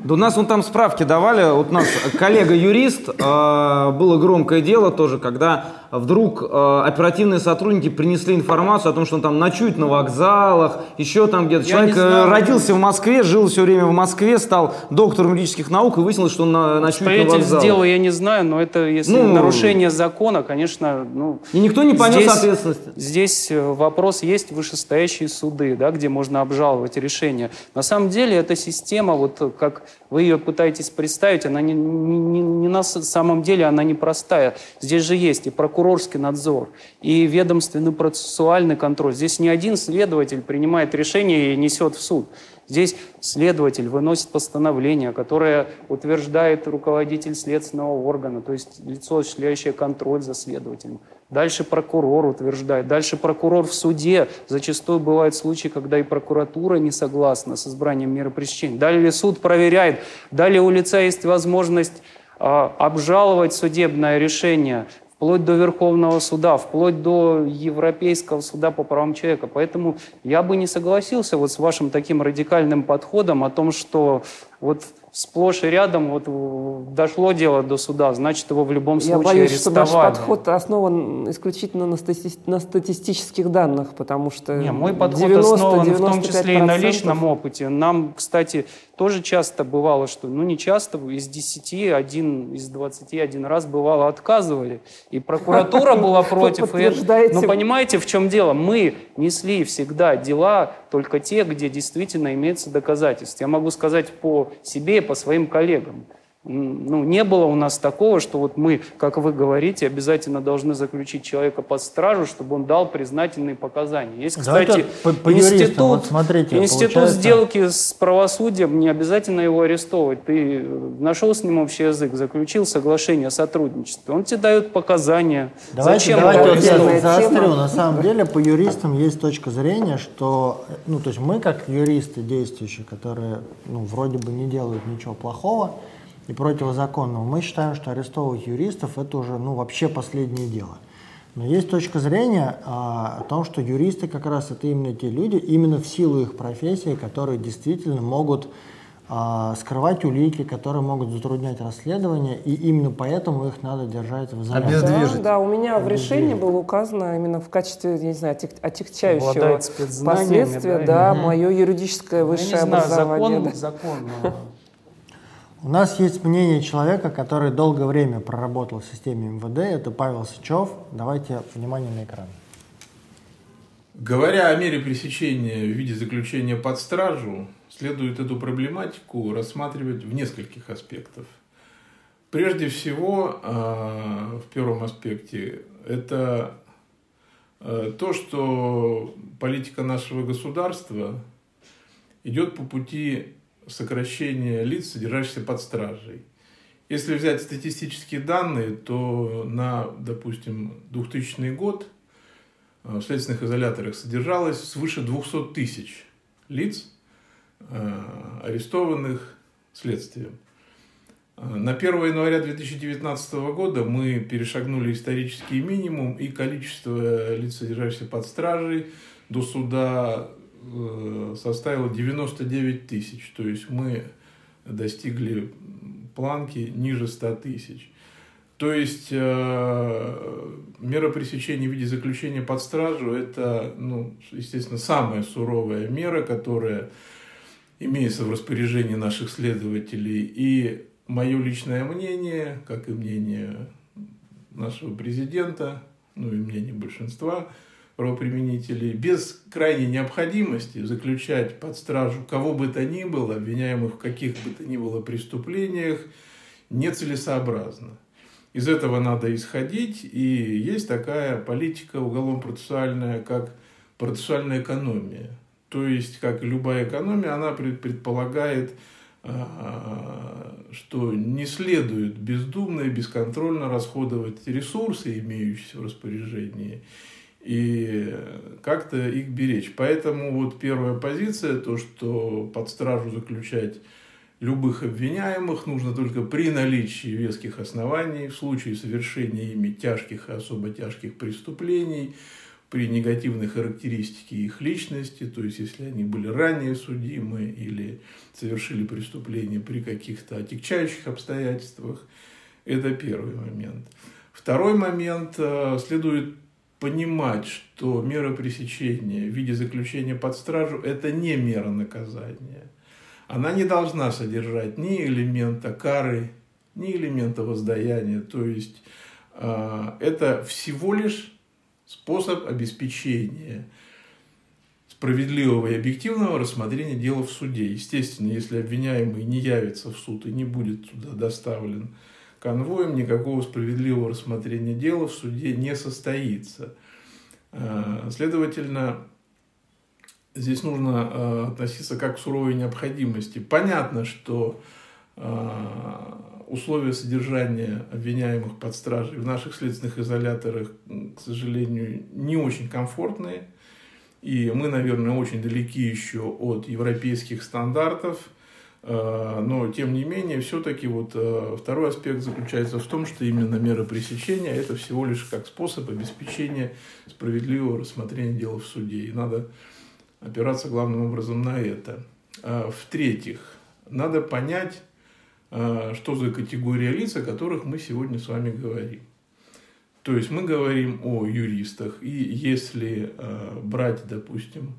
Да у нас вон там справки давали, вот у нас коллега-юрист, э, было громкое дело тоже, когда вдруг э, оперативные сотрудники принесли информацию о том, что он там ночует на вокзалах, еще там где-то. Я Человек э, знаю. родился в Москве, жил все время в Москве, стал доктором юридических наук и выяснилось, что он на- ночует на Обстоятельств вокзалах. дела я не знаю, но это если Ну, нарушение закона, конечно, ну... И никто не понес здесь- ответственности. Здесь э, вопрос, есть вышестоящие суды, да, где можно обжаловать решение. На самом деле эта система, вот как вы ее пытаетесь представить, она не, не- не- не на самом деле она непростая. Здесь же есть и прокурорский надзор, и ведомственный процессуальный контроль. Здесь не один следователь принимает решение и несет в суд. Здесь следователь выносит постановление, которое утверждает руководитель следственного органа, то есть лицо, осуществляющее контроль за следователем. Дальше прокурор утверждает, дальше прокурор в суде. Зачастую бывают случаи, когда и прокуратура не согласна с избранием меры пресечения. Далее суд проверяет, далее у лица есть возможность а, обжаловать судебное решение вплоть до Верховного суда, вплоть до Европейского суда по правам человека. Поэтому я бы не согласился вот с вашим таким радикальным подходом о том, что вот сплошь и рядом вот дошло дело до суда, значит его в любом Я случае боюсь, что наш арестовали. подход основан исключительно на, стати- на статистических данных, потому что Не, мой подход 90, основан в том числе и на 95% личном опыте. Нам, кстати, тоже часто бывало, что, ну не часто, из 10, один из 21 раз бывало отказывали. И прокуратура была против. Но понимаете, в чем дело? Мы несли всегда дела только те, где действительно имеется доказательств. Я могу сказать по себе по своим коллегам. Ну, не было у нас такого, что вот мы, как вы говорите, обязательно должны заключить человека под стражу, чтобы он дал признательные показания. Есть, кстати, по- по юристам. институт, Вот смотрите, институт получается- сделки с правосудием, не обязательно его арестовывать. Ты э, нашел с ним общий язык, заключил соглашение о сотрудничестве, он тебе дает показания. Давайте, Зачем давайте вот я заострю. На самом деле по юристам есть точка зрения, что, ну, то есть мы как юристы действующие, которые, ну, вроде бы не делают ничего плохого и противозаконного, мы считаем, что арестовывать юристов это уже, ну, вообще последнее дело. Но есть точка зрения а, о том, что юристы как раз это именно те люди, именно в силу их профессии, которые действительно могут а, скрывать улики, которые могут затруднять расследование, и именно поэтому их надо держать в изоляторе. Обездвижить. Да, да, у меня в решении было указано именно в качестве, я не знаю, отек- отягчающего последствия, да, да, мое юридическое Ну, Я высшее не знаю, образование. закон, да. закон. У нас есть мнение человека, который долгое время проработал в системе МВД. Это Павел Сычев. Давайте внимание на экран. Говоря о мере пресечения в виде заключения под стражу, следует эту проблематику рассматривать в нескольких аспектах. Прежде всего, в первом аспекте, это то, что политика нашего государства идет по пути сокращения лиц, содержащихся под стражей. Если взять статистические данные, то на, допустим, 2000 год в следственных изоляторах содержалось свыше 200 тысяч лиц, э, арестованных следствием. На 1 января 2019 года мы перешагнули исторический минимум, и количество лиц, содержащихся под стражей, до суда э, составило 99 тысяч. То есть мы достигли планки ниже 100 тысяч. То есть э, мера пресечения в виде заключения под стражу – это, ну, естественно, самая суровая мера, которая имеется в распоряжении наших следователей. И мое личное мнение, как и мнение нашего президента, ну и мнение большинства правоприменителей, без крайней необходимости заключать под стражу кого бы то ни было, обвиняемых в каких бы то ни было преступлениях, нецелесообразно. Из этого надо исходить, и есть такая политика уголовно-процессуальная, как процессуальная экономия. То есть, как любая экономия, она предполагает, а, что не следует бездумно и бесконтрольно расходовать ресурсы, имеющиеся в распоряжении, и как-то их беречь. Поэтому вот первая позиция, то, что под стражу заключать любых обвиняемых нужно только при наличии веских оснований в случае совершения ими тяжких и особо тяжких преступлений, при негативной характеристике их личности, то есть если они были ранее судимы или совершили преступление при каких-то отягчающих обстоятельствах. Это первый момент. Второй момент. Э, следует понимать, что мера пресечения в виде заключения под стражу – это не мера наказания – она не должна содержать ни элемента кары, ни элемента воздаяния. То есть а, это всего лишь способ обеспечения справедливого и объективного рассмотрения дела в суде. Естественно, если обвиняемый не явится в суд и не будет туда доставлен конвоем, никакого справедливого рассмотрения дела в суде не состоится. А, следовательно, здесь нужно э, относиться как к суровой необходимости. Понятно, что э, условия содержания обвиняемых под стражей в наших следственных изоляторах, к сожалению, не очень комфортные. И мы, наверное, очень далеки еще от европейских стандартов. Э, но, тем не менее, все-таки вот второй аспект заключается в том, что именно мера пресечения – это всего лишь как способ обеспечения справедливого рассмотрения дела в суде. И надо опираться главным образом на это. А, в-третьих, надо понять, а, что за категория лиц, о которых мы сегодня с вами говорим. То есть мы говорим о юристах, и если брать, допустим,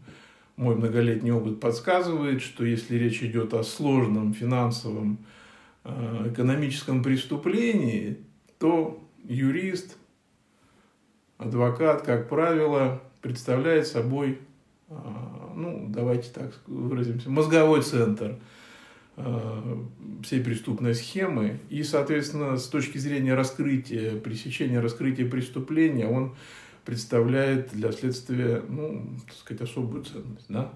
мой многолетний опыт подсказывает, что если речь идет о сложном финансовом экономическом преступлении, то юрист, адвокат, как правило, представляет собой а, ну, давайте так выразимся, мозговой центр а, всей преступной схемы. И, соответственно, с точки зрения раскрытия, пресечения раскрытия преступления, он представляет для следствия, ну, так сказать, особую ценность. Да?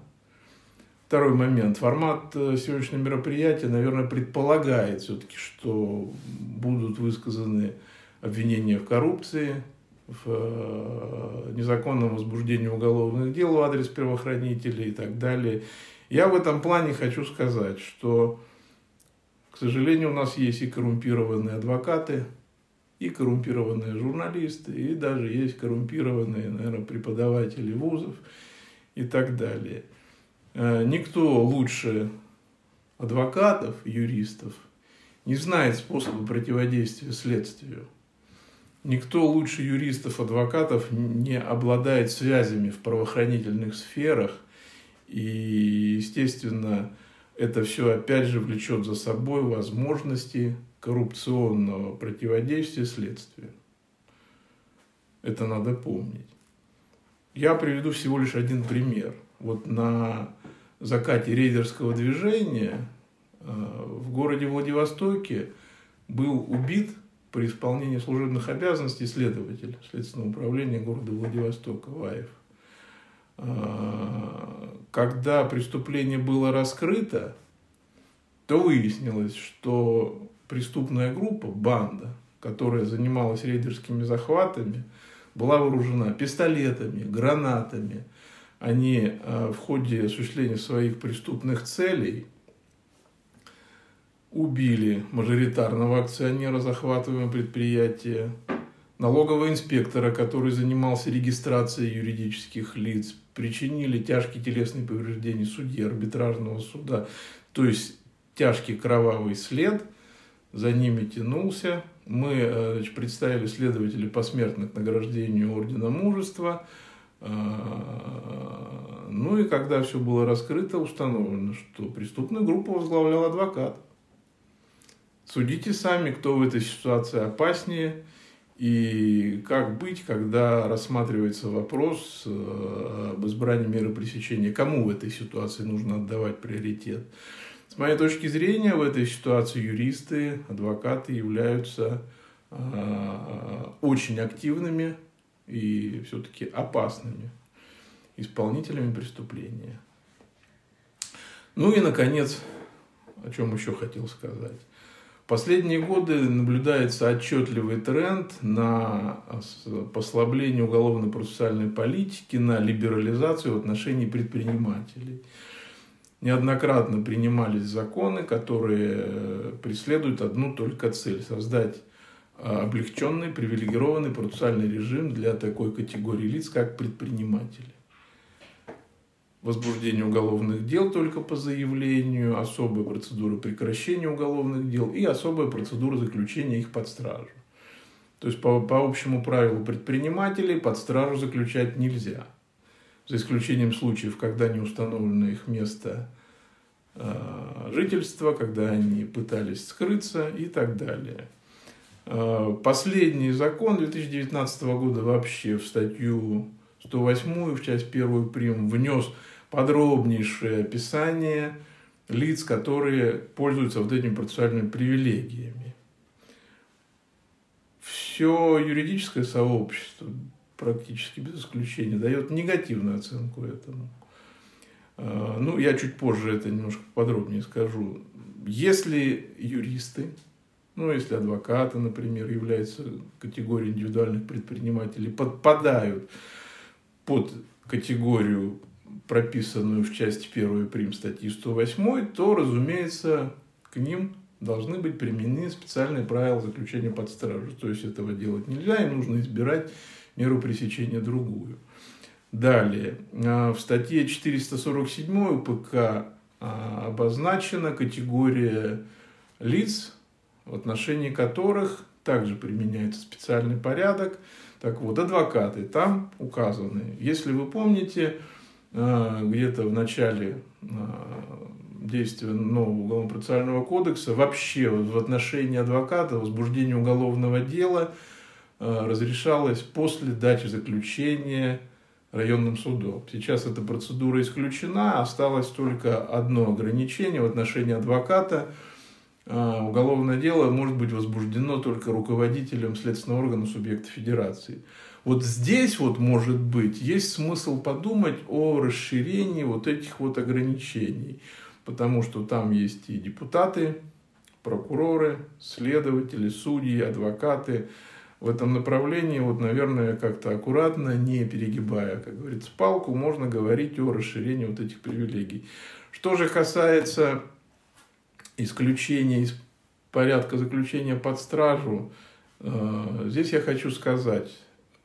Второй момент. Формат э, сегодняшнего мероприятия, наверное, предполагает все-таки, что будут высказаны обвинения в коррупции, в э, незаконном возбуждении уголовных дел в адрес правоохранителей и так далее. Я в этом плане хочу сказать, что, к сожалению, у нас есть и коррумпированные адвокаты, и коррумпированные журналисты, и даже есть коррумпированные, наверное, преподаватели вузов и так далее. Э, никто лучше адвокатов, юристов не знает способа противодействия следствию. Никто лучше юристов, адвокатов не обладает связями в правоохранительных сферах. И, естественно, это все опять же влечет за собой возможности коррупционного противодействия следствию. Это надо помнить. Я приведу всего лишь один пример. Вот на закате рейдерского движения э, в городе Владивостоке был убит при исполнении служебных обязанностей следователь Следственного управления города Владивостока Ваев. Э, когда преступление было раскрыто, то выяснилось, что преступная группа, банда, которая занималась рейдерскими захватами, была вооружена пистолетами, гранатами. Они э, в ходе осуществления своих преступных целей убили мажоритарного акционера захватываемого предприятия, налогового инспектора, который занимался регистрацией юридических лиц, причинили тяжкие телесные повреждения судьи арбитражного суда, то есть тяжкий кровавый след за ними тянулся. Мы э, значит, представили следователей посмертно к награждению Ордена Мужества. Э, ну и когда все было раскрыто, установлено, что преступную группу возглавлял адвокат. Судите сами, кто в этой ситуации опаснее и как быть, когда рассматривается вопрос э, об избрании меры пресечения. Кому в этой ситуации нужно отдавать приоритет? С моей точки зрения, в этой ситуации юристы, адвокаты являются э, очень активными и все-таки опасными исполнителями преступления. Ну и, наконец, о чем еще хотел сказать. В последние годы наблюдается отчетливый тренд на послабление уголовно-процессуальной политики, на либерализацию в отношении предпринимателей – неоднократно принимались законы, которые э, преследуют одну только цель – создать э, облегченный, привилегированный процессуальный режим для такой категории лиц, как предприниматели. Возбуждение уголовных дел только по заявлению, особая процедура прекращения уголовных дел и особая процедура заключения их под стражу. То есть по, по общему правилу предпринимателей под стражу заключать нельзя – за исключением случаев, когда не установлено их место э, жительства, когда они пытались скрыться и так далее. Э, последний закон 2019 года вообще в статью 108, в часть 1 прим, внес подробнейшее описание лиц, которые пользуются вот этими процессуальными привилегиями. Все юридическое сообщество, практически без исключения, дает негативную оценку этому. А, ну, я чуть позже это немножко подробнее скажу. Если юристы, ну, если адвокаты, например, являются категорией индивидуальных предпринимателей, подпадают под категорию, прописанную в части 1 прим статьи 108, то, разумеется, к ним должны быть применены специальные правила заключения под стражу. То есть этого делать нельзя, им нужно избирать меру пресечения другую. Далее, а, в статье 447 УПК а, обозначена категория лиц, в отношении которых также применяется специальный порядок. Так вот, адвокаты там указаны. Если вы помните, а, где-то в начале действия нового уголовно-процессуального кодекса вообще в отношении адвоката возбуждение уголовного дела – разрешалось после дачи заключения районным судом. Сейчас эта процедура исключена, осталось только одно ограничение в отношении адвоката. Э, уголовное дело может быть возбуждено только руководителем следственного органа субъекта федерации. Вот здесь вот, может быть, есть смысл подумать о расширении вот этих вот ограничений, потому что там есть и депутаты, прокуроры, следователи, судьи, адвокаты, в этом направлении, вот, наверное, как-то аккуратно, не перегибая, как говорится, палку, можно говорить о расширении вот этих привилегий. Что же касается исключения из порядка заключения под стражу, э, здесь я хочу сказать,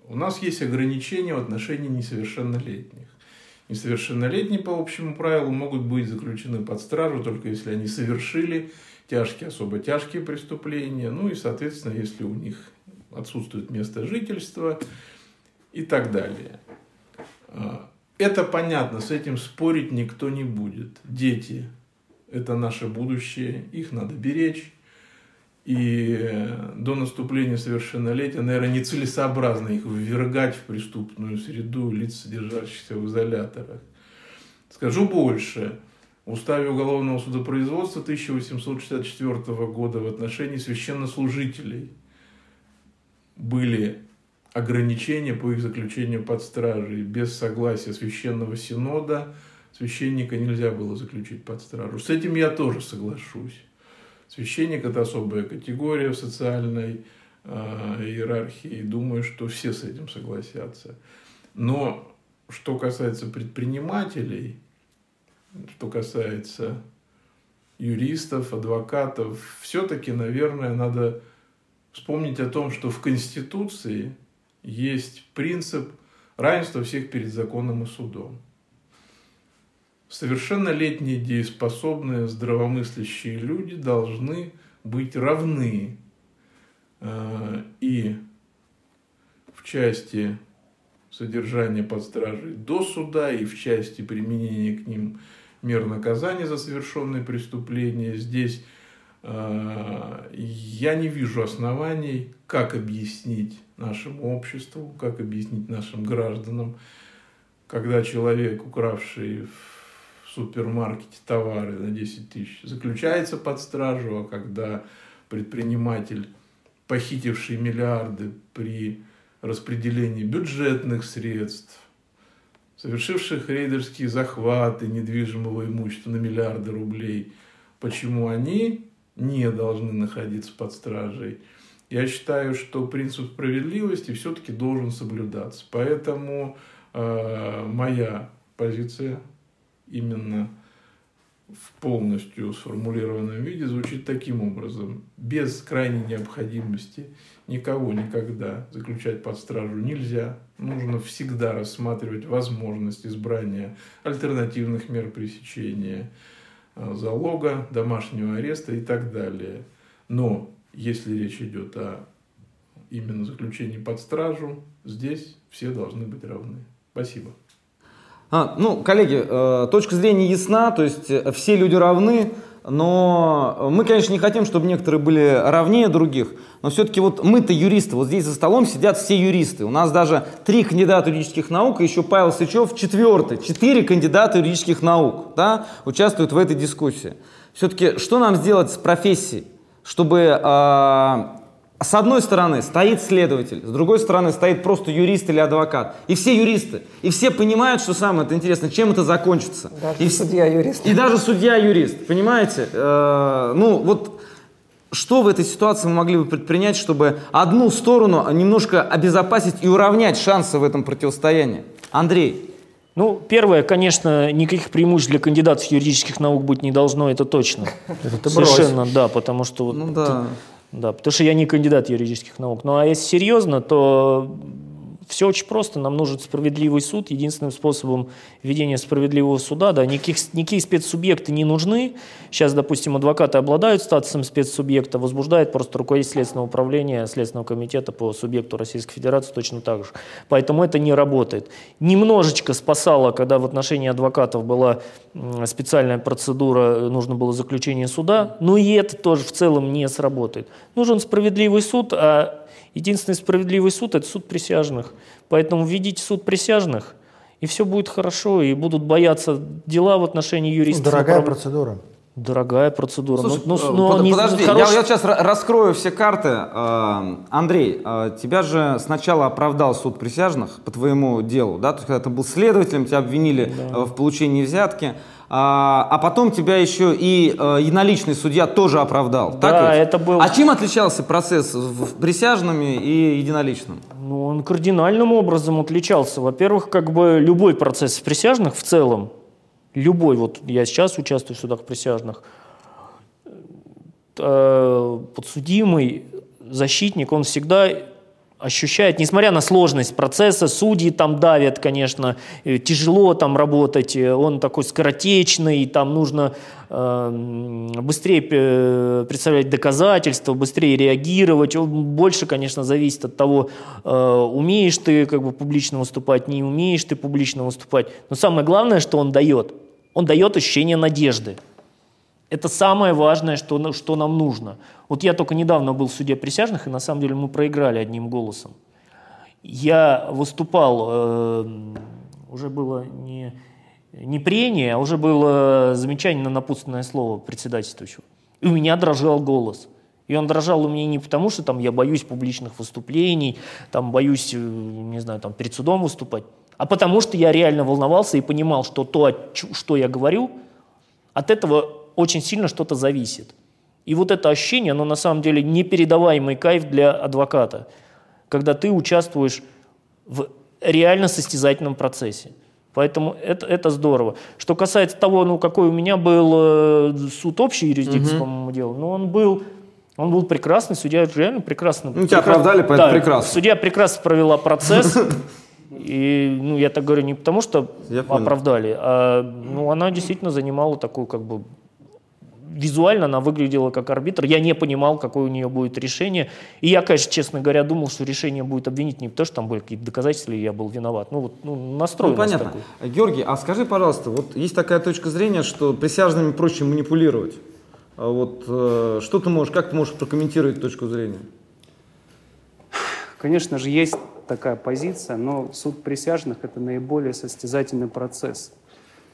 у нас есть ограничения в отношении несовершеннолетних. Несовершеннолетние по общему правилу могут быть заключены под стражу только если они совершили тяжкие, особо тяжкие преступления, ну и, соответственно, если у них отсутствует место жительства и так далее. А, это понятно, с этим спорить никто не будет. Дети – это наше будущее, их надо беречь. И до наступления совершеннолетия, наверное, нецелесообразно их ввергать в преступную среду лиц, содержащихся в изоляторах. Скажу больше. В Уставе уголовного судопроизводства 1864 года в отношении священнослужителей были ограничения по их заключению под стражей. Без согласия священного синода священника нельзя было заключить под стражу. С этим я тоже соглашусь. Священник – это особая категория в социальной э, иерархии. Думаю, что все с этим согласятся. Но что касается предпринимателей, что касается юристов, адвокатов, все-таки, наверное, надо вспомнить о том, что в Конституции есть принцип равенства всех перед законом и судом. Совершеннолетние, дееспособные, здравомыслящие люди должны быть равны э, и в части содержания под стражей до суда, и в части применения к ним мер наказания за совершенные преступления. Здесь я не вижу оснований, как объяснить нашему обществу, как объяснить нашим гражданам, когда человек, укравший в супермаркете товары на 10 тысяч, заключается под стражу, а когда предприниматель, похитивший миллиарды при распределении бюджетных средств, совершивших рейдерские захваты недвижимого имущества на миллиарды рублей, почему они не должны находиться под стражей. Я считаю, что принцип справедливости все-таки должен соблюдаться. Поэтому э, моя позиция именно в полностью сформулированном виде звучит таким образом. Без крайней необходимости никого никогда заключать под стражу нельзя. Нужно всегда рассматривать возможность избрания альтернативных мер пресечения, залога, домашнего ареста и так далее. Но если речь идет о именно заключении под стражу, здесь все должны быть равны. Спасибо. А, ну, коллеги, э, точка зрения ясна, то есть э, все люди равны, но мы, конечно, не хотим, чтобы некоторые были равнее других, но все-таки вот мы-то юристы, вот здесь за столом сидят все юристы. У нас даже три кандидата юридических наук, и еще Павел Сычев четвертый. Четыре кандидата юридических наук да, участвуют в этой дискуссии. Все-таки что нам сделать с профессией, чтобы э, с одной стороны стоит следователь, с другой стороны стоит просто юрист или адвокат. И все юристы. И все понимают, что самое это интересно, чем это закончится. Даже и судья-юрист. И даже судья-юрист, понимаете? Э, ну, вот что в этой ситуации мы могли бы предпринять, чтобы одну сторону немножко обезопасить и уравнять шансы в этом противостоянии? Андрей. Ну, первое, конечно, никаких преимуществ для кандидатов юридических наук быть не должно, это точно. Это Совершенно, да, потому что вот ну, да. Да, потому что я не кандидат юридических наук. Ну а если серьезно, то все очень просто. Нам нужен справедливый суд. Единственным способом ведения справедливого суда, да, никаких, никакие спецсубъекты не нужны. Сейчас, допустим, адвокаты обладают статусом спецсубъекта, возбуждает просто руководитель Следственного управления, Следственного комитета по субъекту Российской Федерации точно так же. Поэтому это не работает. Немножечко спасало, когда в отношении адвокатов была специальная процедура, нужно было заключение суда, но и это тоже в целом не сработает. Нужен справедливый суд, а Единственный справедливый суд – это суд присяжных. Поэтому введите суд присяжных, и все будет хорошо, и будут бояться дела в отношении юристов. Дорогая направ... процедура. Дорогая процедура. Слушай, ну, ну, ну, под, не, подожди, хорош... я, я сейчас раскрою все карты. Э, Андрей, э, тебя же сначала оправдал суд присяжных по твоему делу, да? То есть, когда ты был следователем, тебя обвинили да. в получении взятки. А, а потом тебя еще и э, единоличный судья тоже оправдал. Да, так ведь? это был... А чем отличался процесс в присяжными и единоличным? Ну, он кардинальным образом отличался. Во-первых, как бы любой процесс в присяжных в целом, любой, вот я сейчас участвую в судах присяжных, э, подсудимый, защитник, он всегда ощущает, несмотря на сложность процесса, судьи там давят, конечно, тяжело там работать, он такой скоротечный, там нужно э, быстрее э, представлять доказательства, быстрее реагировать, больше, конечно, зависит от того, э, умеешь ты как бы публично выступать, не умеешь ты публично выступать, но самое главное, что он дает, он дает ощущение надежды. Это самое важное, что, что нам нужно. Вот я только недавно был в суде присяжных, и на самом деле мы проиграли одним голосом. Я выступал, э, уже было не, не прение, а уже было замечание на напутственное слово председательствующего. И у меня дрожал голос. И он дрожал у меня не потому, что там я боюсь публичных выступлений, там боюсь, э, не знаю, там перед судом выступать, а потому что я реально волновался и понимал, что то, что я говорю, от этого очень сильно что-то зависит. И вот это ощущение, оно на самом деле непередаваемый кайф для адвоката, когда ты участвуешь в реально состязательном процессе. Поэтому это, это здорово. Что касается того, ну, какой у меня был э, суд общей юрисдикции, угу. по-моему, делал, ну, он был, он был прекрасный, судья реально прекрасно. Ну, тебя оправдали, поэтому да, прекрасно. Судья прекрасно провела процесс. И, ну, я так говорю не потому, что оправдали, а, ну, она действительно занимала такую, как бы, визуально она выглядела как арбитр. Я не понимал, какое у нее будет решение. И я, конечно, честно говоря, думал, что решение будет обвинить не потому, что там были какие-то доказательства, и я был виноват. Ну, вот ну, настрой ну, понятно. Такой. Георгий, а скажи, пожалуйста, вот есть такая точка зрения, что присяжными проще манипулировать. А вот э, что ты можешь, как ты можешь прокомментировать точку зрения? Конечно же, есть такая позиция, но суд присяжных – это наиболее состязательный процесс.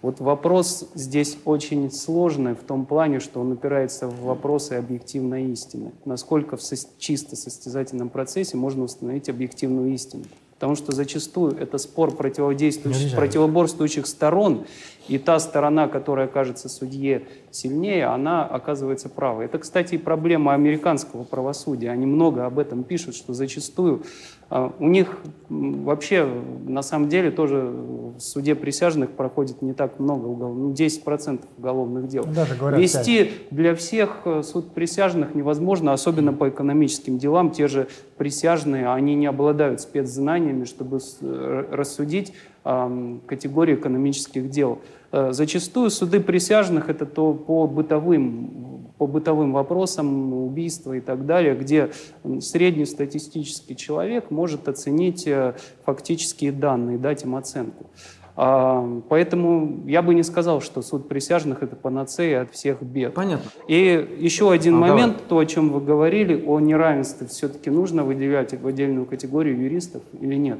Вот вопрос здесь очень сложный в том плане, что он опирается в вопросы объективной истины. Насколько в чисто состязательном процессе можно установить объективную истину. Потому что зачастую это спор противодействующих, противоборствующих сторон, и та сторона, которая кажется судье сильнее, она оказывается правой. Это, кстати, проблема американского правосудия. Они много об этом пишут, что зачастую а, у них вообще на самом деле тоже в суде присяжных проходит не так много уголовных, ну 10% уголовных дел. Даже говорят, Вести 5. для всех э, суд присяжных невозможно, особенно по экономическим делам. Те же присяжные, они не обладают спецзнаниями, чтобы э, рассудить категории экономических дел. Э, зачастую суды присяжных это то по бытовым по бытовым вопросам, убийства и так далее, где среднестатистический человек может оценить э, фактические данные, дать им оценку. А, поэтому я бы не сказал, что суд присяжных это панацея от всех бед. Понятно. И еще один а, момент, давай. то, о чем вы говорили, о неравенстве, все-таки нужно выделять в отдельную категорию юристов или нет.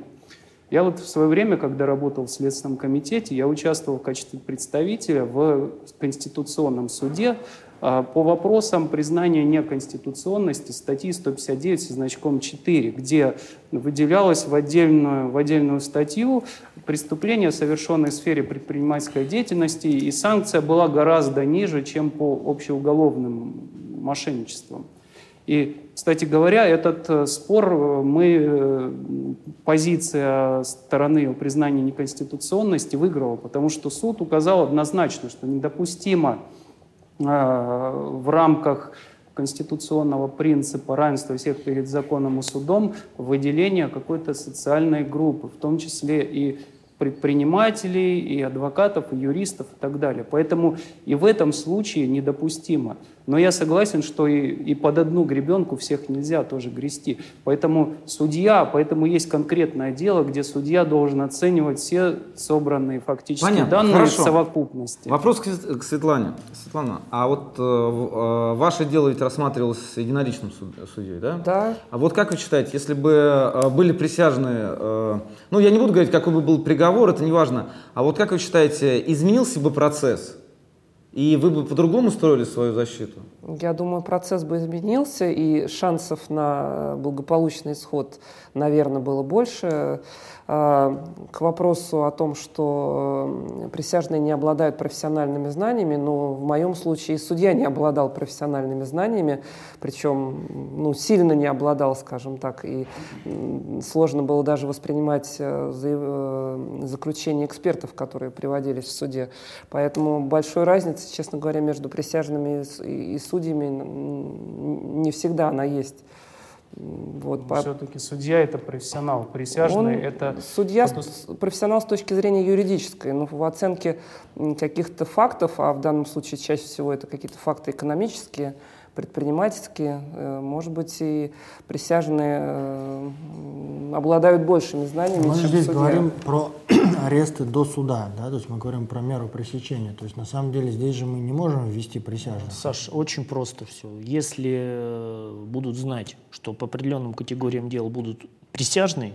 Я вот в свое время, когда работал в Следственном комитете, я участвовал в качестве представителя в Конституционном суде а, по вопросам признания неконституционности статьи 159 со значком 4, где выделялось в отдельную, в отдельную статью преступление, совершенное в сфере предпринимательской деятельности, и санкция была гораздо ниже, чем по общеуголовным мошенничествам. И, кстати говоря, этот э, спор э, мы, э, позиция стороны о признании неконституционности выиграла, потому что суд указал однозначно, что недопустимо в рамках конституционного принципа равенства всех перед законом и судом выделение какой-то социальной группы, в том числе и предпринимателей, и адвокатов, и юристов и так далее. Поэтому и в этом случае недопустимо. Но я согласен, что и, и под одну гребенку всех нельзя тоже грести. Поэтому судья, поэтому есть конкретное дело, где судья должен оценивать все собранные фактически Понятно, данные хорошо. в совокупности. Вопрос к, к Светлане. Светлана, а вот э, э, ваше дело ведь рассматривалось единоличным суд, судьей, да? Да. А вот как вы считаете, если бы э, были присяжные, э, ну я не буду говорить, какой бы был приговор, это не важно, а вот как вы считаете, изменился бы процесс? И вы бы по-другому строили свою защиту? Я думаю, процесс бы изменился, и шансов на благополучный исход, наверное, было больше. А, к вопросу о том, что присяжные не обладают профессиональными знаниями, но в моем случае и судья не обладал профессиональными знаниями, причем ну, сильно не обладал, скажем так, и сложно было даже воспринимать э, э, заключения экспертов, которые приводились в суде. Поэтому большой разницы, честно говоря, между присяжными и судьями не всегда она есть. Вот, по... Все-таки судья это профессионал, присяжный Он, это... Судья профессионал с точки зрения юридической, но в оценке каких-то фактов, а в данном случае чаще всего это какие-то факты экономические, предпринимательские, э, может быть, и присяжные э, обладают большими знаниями, Мы чем здесь судья. говорим про аресты до суда, да, то есть мы говорим про меру пресечения. То есть на самом деле здесь же мы не можем ввести присяжных. Саш, очень просто все. Если э, будут знать, что по определенным категориям дел будут присяжные,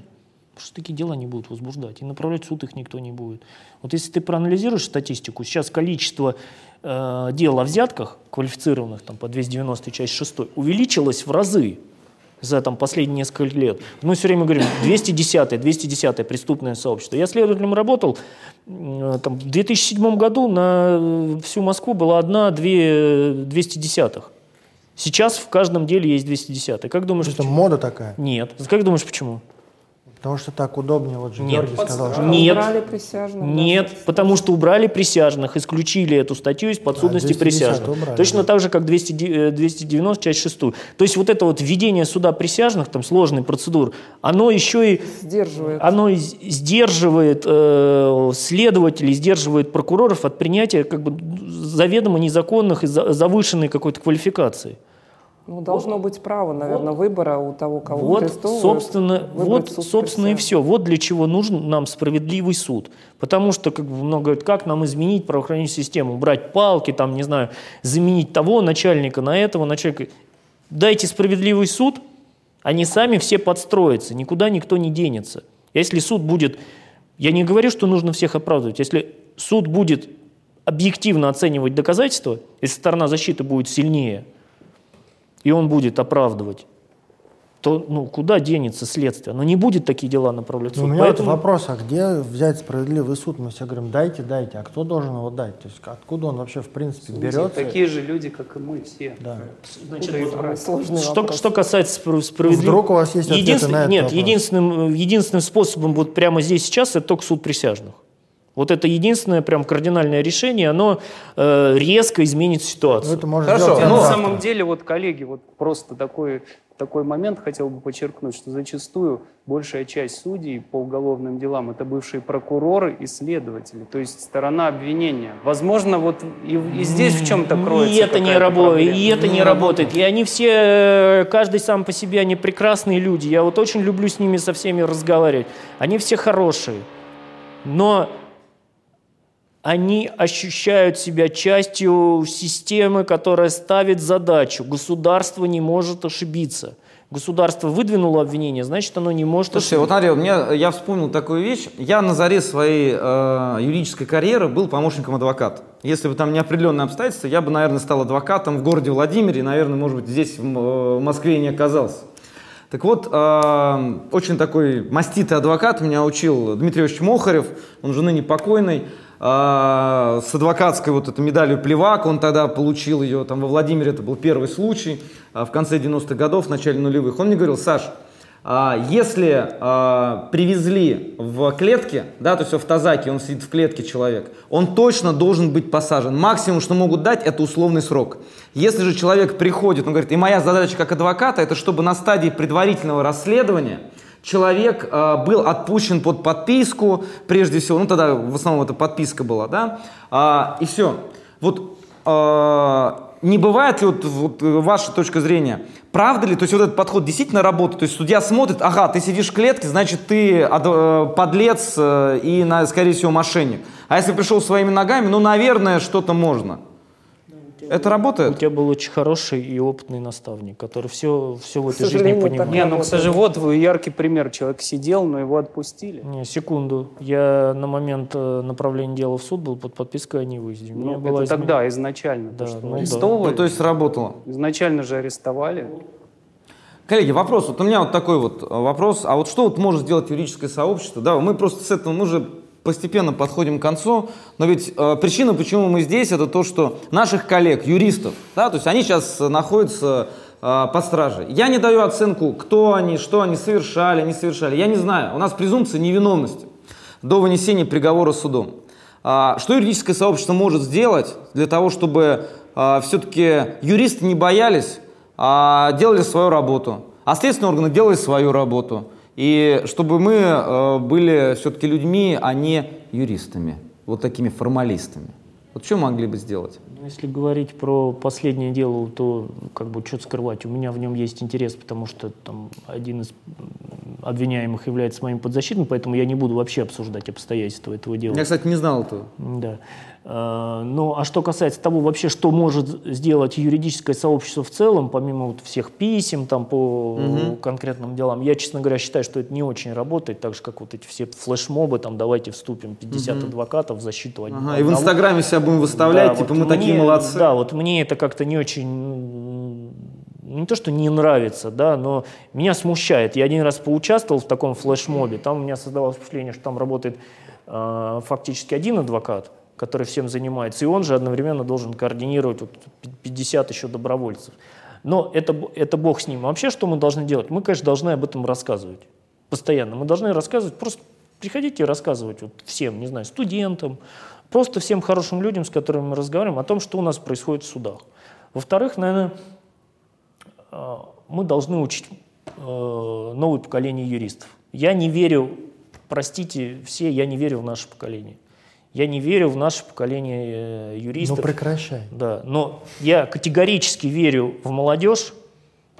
что такие дела не будут возбуждать, и направлять в суд их никто не будет. Вот если ты проанализируешь статистику, сейчас количество э, дел о взятках, квалифицированных там, по 290 часть 6, увеличилось в разы за там, последние несколько лет. Мы все время говорим 210 210 преступное сообщество. Я следователем работал, э, там, в 2007 году на всю Москву была одна-две 210-х. Сейчас в каждом деле есть 210 Как думаешь, Это почему? мода такая. Нет. Как думаешь, почему? Потому что так удобнее. Вот же Нет. Георгий сказал, что Нет. Убрали присяжных. да, Нет, потому что убрали присяжных, исключили эту статью из подсудности 210 присяжных. убрали, Точно да. так же, как 200, э, 290, часть 6. То есть вот это вот введение суда присяжных, там сложный процедур, оно еще и Сдерживает. оно и сдерживает э, следователей, сдерживает прокуроров от принятия как бы заведомо незаконных и за- завышенной какой-то квалификации. Ну, должно быть право, наверное, выбора у того, кого Вот, арестовывают, собственно, вот, собственно и все. Вот для чего нужен нам справедливый суд. Потому что, как бы много говорят, как нам изменить правоохранительную систему, брать палки, там, не знаю, заменить того начальника на этого начальника. Дайте справедливый суд, они сами все подстроятся, никуда никто не денется. Если суд будет, я не говорю, что нужно всех оправдывать, если суд будет объективно оценивать доказательства, если сторона защиты будет сильнее, и он будет оправдывать, то ну, куда денется следствие? Оно не будет такие дела направлять в Ну, суд. у меня Поэтому- вот вопрос, а где взять справедливый суд? Мы все говорим, дайте, дайте. А кто должен его дать? То есть откуда он вообще в принципе берется? Такие же люди, как и мы все. Да. Значит, вот сложный что, вопрос. что касается спра- справедливости... Вдруг у вас есть ответы Единствен- на этот Нет, вопрос? единственным, единственным способом вот прямо здесь сейчас это только суд присяжных. Вот это единственное прям кардинальное решение, оно э, резко изменит Ну, ситуацию. это может Хорошо, сделать Я ну, на самом деле, вот, коллеги, вот просто такой, такой момент хотел бы подчеркнуть, что зачастую большая часть судей по уголовным делам это бывшие прокуроры и следователи, то есть сторона обвинения. Возможно, вот и, и здесь в чем-то кроется И это не работает, и это не работает. И они все, э, каждый сам по себе, они прекрасные люди. Я вот очень люблю с ними со всеми разговаривать. Они все хорошие. Но они ощущают себя частью системы, которая ставит задачу. Государство не может ошибиться. Государство выдвинуло обвинение, значит, оно не может Слушайте, вот ошибиться. вот мне, я вспомнил такую вещь. Я на заре своей э, юридической карьеры был помощником адвоката. Если бы там не определенные обстоятельства, я бы, наверное, стал адвокатом в городе Владимире, наверное, может быть, здесь, в, э, Москве, не оказался. Так вот, э, очень такой маститый адвокат меня учил Дмитрий Ильич Мохарев, он же ныне покойный, с адвокатской вот этой медалью Плевак, он тогда получил ее там во Владимире, это был первый случай, э, в конце 90-х годов, в начале нулевых. Он мне говорил, Саш, а, если а, привезли в клетке, да, то есть в автозаке, он сидит в клетке человек, он точно должен быть посажен. Максимум, что могут дать, это условный срок. Если же человек приходит, он говорит, и моя задача как адвоката, это чтобы на стадии предварительного расследования человек а, был отпущен под подписку, прежде всего, ну тогда в основном это подписка была, да, а, и все. Вот а, не бывает ли, вот, вот, э, ваша точка зрения, правда ли, то есть вот этот подход действительно работает, то есть судья смотрит, ага, ты сидишь в клетке, значит ты э, подлец э, и, скорее всего, мошенник. А если пришел своими ногами, ну, наверное, что-то можно. Это У работает? тебя был очень хороший и опытный наставник, который все, все в этой жизни понимал. Не, ну, к сожалению, вот вы яркий пример. Человек сидел, но его отпустили. Не, секунду. Я на момент э, направления дела в суд был под подпиской о невыезде. У Ну, была это измен- тогда, изначально. Да, то, что ну да. Ну, то есть сработало. Изначально же арестовали. Коллеги, вопрос. Вот у меня вот такой вот э, вопрос. А вот что вот может сделать юридическое сообщество? Да, мы просто с этого, мы же постепенно подходим к концу, но ведь э, причина, почему мы здесь, это то, что наших коллег, юристов, да, то есть они сейчас находятся э, под стражей. Я не даю оценку, кто они, что они совершали, не совершали. Я не знаю. У нас презумпция невиновности до вынесения приговора судом. А, что юридическое сообщество может сделать для того, чтобы все-таки юристы не боялись, а делали свою работу, а следственные органы делали свою работу, и чтобы мы э, были все-таки людьми, а не юристами, вот такими формалистами. Вот что могли бы сделать? Ну, Если говорить про последнее дело, то как бы что скрывать, у меня в нем есть интерес, потому что там один из обвиняемых является моим подзащитным, поэтому я не буду вообще обсуждать обстоятельства этого дела. Я, кстати, не знал этого. Да. А, ну, а что касается того вообще, что может сделать юридическое сообщество в целом, помимо вот всех писем там по угу. конкретным делам, я, честно говоря, считаю, что это не очень работает, так же, как вот эти все флешмобы, там, давайте вступим, 50 угу. адвокатов в защиту ага, одного. И в Инстаграме себя будем выставлять, да, типа, вот мы мне, такие молодцы. Да, вот мне это как-то не очень не то, что не нравится, да, но меня смущает. Я один раз поучаствовал в таком флешмобе, там у меня создавалось впечатление, что там работает э, фактически один адвокат, который всем занимается, и он же одновременно должен координировать вот 50 еще добровольцев. Но это, это бог с ним. Вообще, что мы должны делать? Мы, конечно, должны об этом рассказывать постоянно. Мы должны рассказывать, просто приходите и рассказывать вот всем, не знаю, студентам, просто всем хорошим людям, с которыми мы разговариваем, о том, что у нас происходит в судах. Во-вторых, наверное, э, мы должны учить э, новое поколение юристов. Я не верю, простите все, я не верю в наше поколение. Я не верю в наше поколение э, юристов. Ну прекращай. Да, но я категорически верю в молодежь,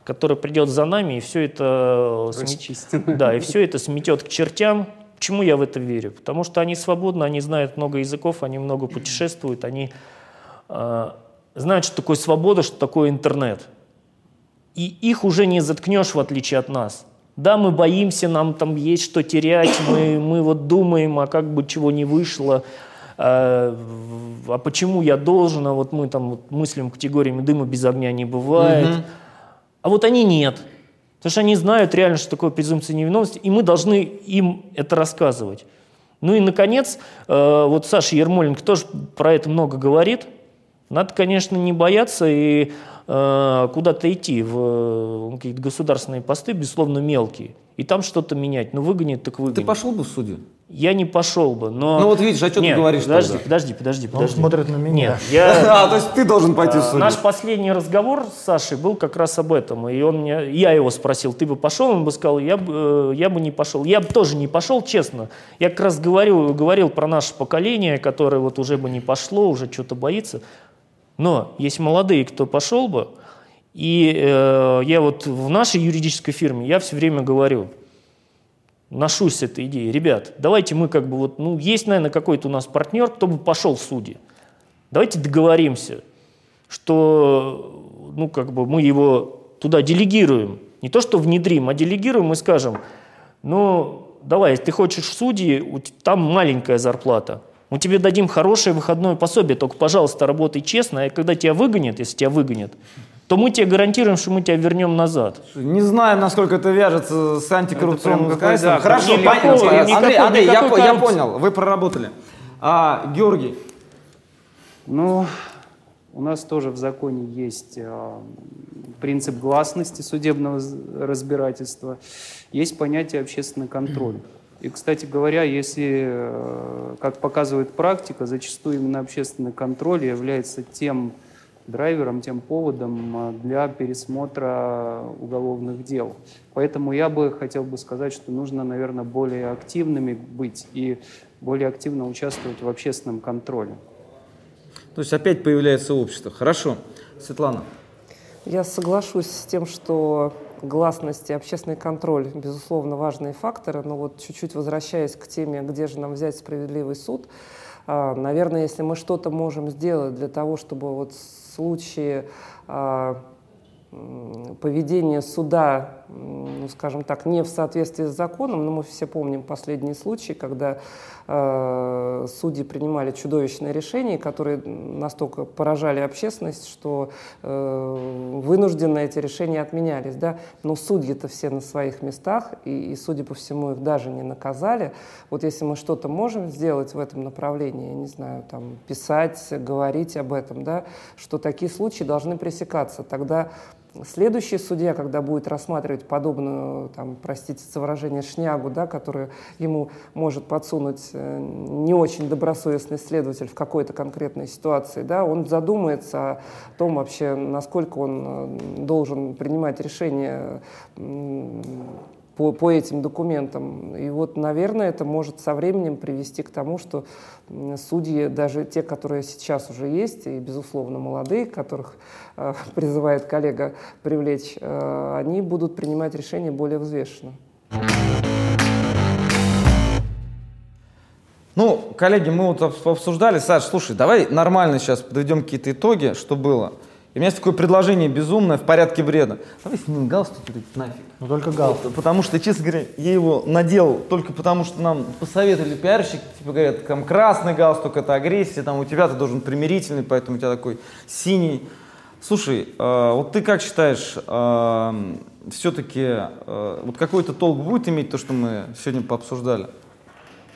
которая придет за нами и все это сметет, да, и все это сметет к чертям. Почему я в это верю? Потому что они свободны, они знают много языков, они много путешествуют, они э, знают, что такое свобода, что такое интернет. И их уже не заткнешь, в отличие от нас. Да, мы боимся, нам там есть что терять, мы, мы вот думаем, а как бы чего не вышло, а, а почему я должен, а вот мы там вот мыслим категориями дыма без огня не бывает. Угу. А вот они нет. Потому что они знают реально, что такое презумпция невиновности, и мы должны им это рассказывать. Ну и, наконец, э, вот Саша Ермоленко тоже про это много говорит. Надо, конечно, не бояться и куда-то идти в какие-то государственные посты, безусловно, мелкие, и там что-то менять. Ну, выгонит, так выгонит. Ты пошел бы в суде? Я не пошел бы, но... Ну вот видишь, а что Нет, ты говоришь подожди, тогда? подожди, подожди, подожди. Он смотрит на меня. Нет, я... А, то есть ты должен пойти в суд? Наш последний разговор с Сашей был как раз об этом, и он мне, я его спросил, ты бы пошел? Он бы сказал, я бы, э, я бы не пошел. Я бы тоже не пошел, честно. Я как раз говорю, говорил про наше поколение, которое вот уже бы не пошло, уже что-то боится. Но есть молодые, кто пошел бы, и э, я вот в нашей юридической фирме, я все время говорю, ношусь с этой идеей, ребят, давайте мы как бы вот, ну, есть, наверное, какой-то у нас партнер, кто бы пошел в суде. Давайте договоримся, что, ну, как бы мы его туда делегируем. Не то, что внедрим, а делегируем и скажем, ну, давай, ты хочешь в судьи, там маленькая зарплата, мы тебе дадим хорошее выходное пособие, только, пожалуйста, работай честно, и когда тебя выгонят, если тебя выгонят, то мы тебе гарантируем, что мы тебя вернем назад. Не знаю, насколько это вяжется с антикоррупционным законодательством. Хорошо, никакого, понятно. Никакой, Андрей, Андрей я, я понял, вы проработали. А, Георгий? Ну, у нас тоже в законе есть э, принцип гласности судебного разбирательства, есть понятие общественный контроль. И, кстати говоря, если, э, как показывает практика, зачастую именно общественный контроль является тем драйвером, тем поводом а, для пересмотра уголовных дел. Поэтому я бы хотел бы сказать, что нужно, наверное, более активными быть и более активно участвовать в общественном контроле. То есть опять появляется общество. Хорошо. Светлана. Я соглашусь с тем, что гласность и общественный контроль, безусловно, важные факторы, но вот чуть-чуть возвращаясь к теме, где же нам взять справедливый суд, а, наверное, если мы что-то можем сделать для того, чтобы вот случае а, поведения суда, ну, скажем так, не в соответствии с законом, но мы все помним последние случаи, когда э, судьи принимали чудовищные решения, которые настолько поражали общественность, что э, вынужденно эти решения отменялись. Да? Но судьи-то все на своих местах, и, и, судя по всему, их даже не наказали. Вот если мы что-то можем сделать в этом направлении, я не знаю, там, писать, говорить об этом, да, что такие случаи должны пресекаться, тогда Следующий судья, когда будет рассматривать подобную, там, простите за выражение, шнягу, да, которую ему может подсунуть э, не очень добросовестный следователь в какой-то конкретной ситуации, да, он задумается о том вообще, насколько он э, должен принимать решение по, по этим документам. И вот, наверное, это может со временем привести к тому, что судьи, даже те, которые сейчас уже есть, и, безусловно, молодые, которых э, призывает коллега привлечь, э, они будут принимать решения более взвешенно. Ну, коллеги, мы вот обсуждали. Саш, слушай, давай нормально сейчас подведем какие-то итоги, что было. У меня есть такое предложение безумное в порядке бреда. Давай снимем галстук нафиг. Ну только галстук. Потому что, честно говоря, я его надел только потому, что нам посоветовали пиарщик, типа говорят, там красный галстук это агрессия, там у тебя ты должен примирительный, поэтому у тебя такой синий. Слушай, э, вот ты как считаешь, э, все-таки э, вот какой-то толк будет иметь то, что мы сегодня пообсуждали?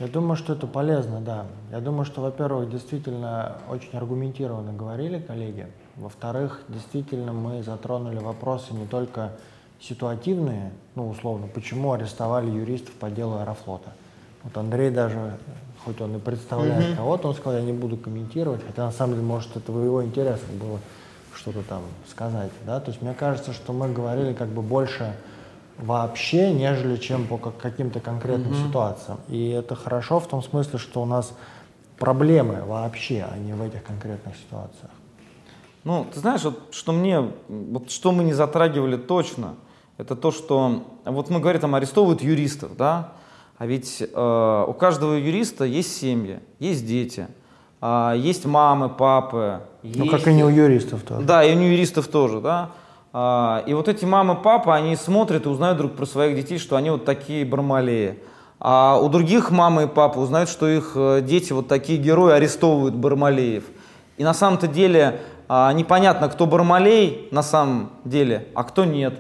Я думаю, что это полезно, да. Я думаю, что, во-первых, действительно очень аргументированно говорили коллеги. Во-вторых, действительно мы затронули вопросы не только ситуативные, ну, условно, почему арестовали юристов по делу Аэрофлота. Вот Андрей даже, хоть он и представляет mm-hmm. кого-то, он сказал, я не буду комментировать, хотя на самом деле, может, это в его интересах было что-то там сказать, да, то есть мне кажется, что мы говорили как бы больше вообще, нежели чем по каким-то конкретным mm-hmm. ситуациям. И это хорошо в том смысле, что у нас проблемы вообще, а не в этих конкретных ситуациях. Ну, ты знаешь, вот, что мне, вот что мы не затрагивали точно, это то, что, вот мы говорим, там арестовывают юристов, да, а ведь э, у каждого юриста есть семьи, есть дети, э, есть мамы, папы. Ну, как и не у юристов тоже. Да, и у юристов тоже, да. Э, и вот эти мамы, папы, они смотрят и узнают друг про своих детей, что они вот такие бармалеи. А у других мамы и папы узнают, что их э, дети вот такие герои арестовывают бармалеев. И на самом-то деле а, непонятно, кто Бармалей на самом деле, а кто нет.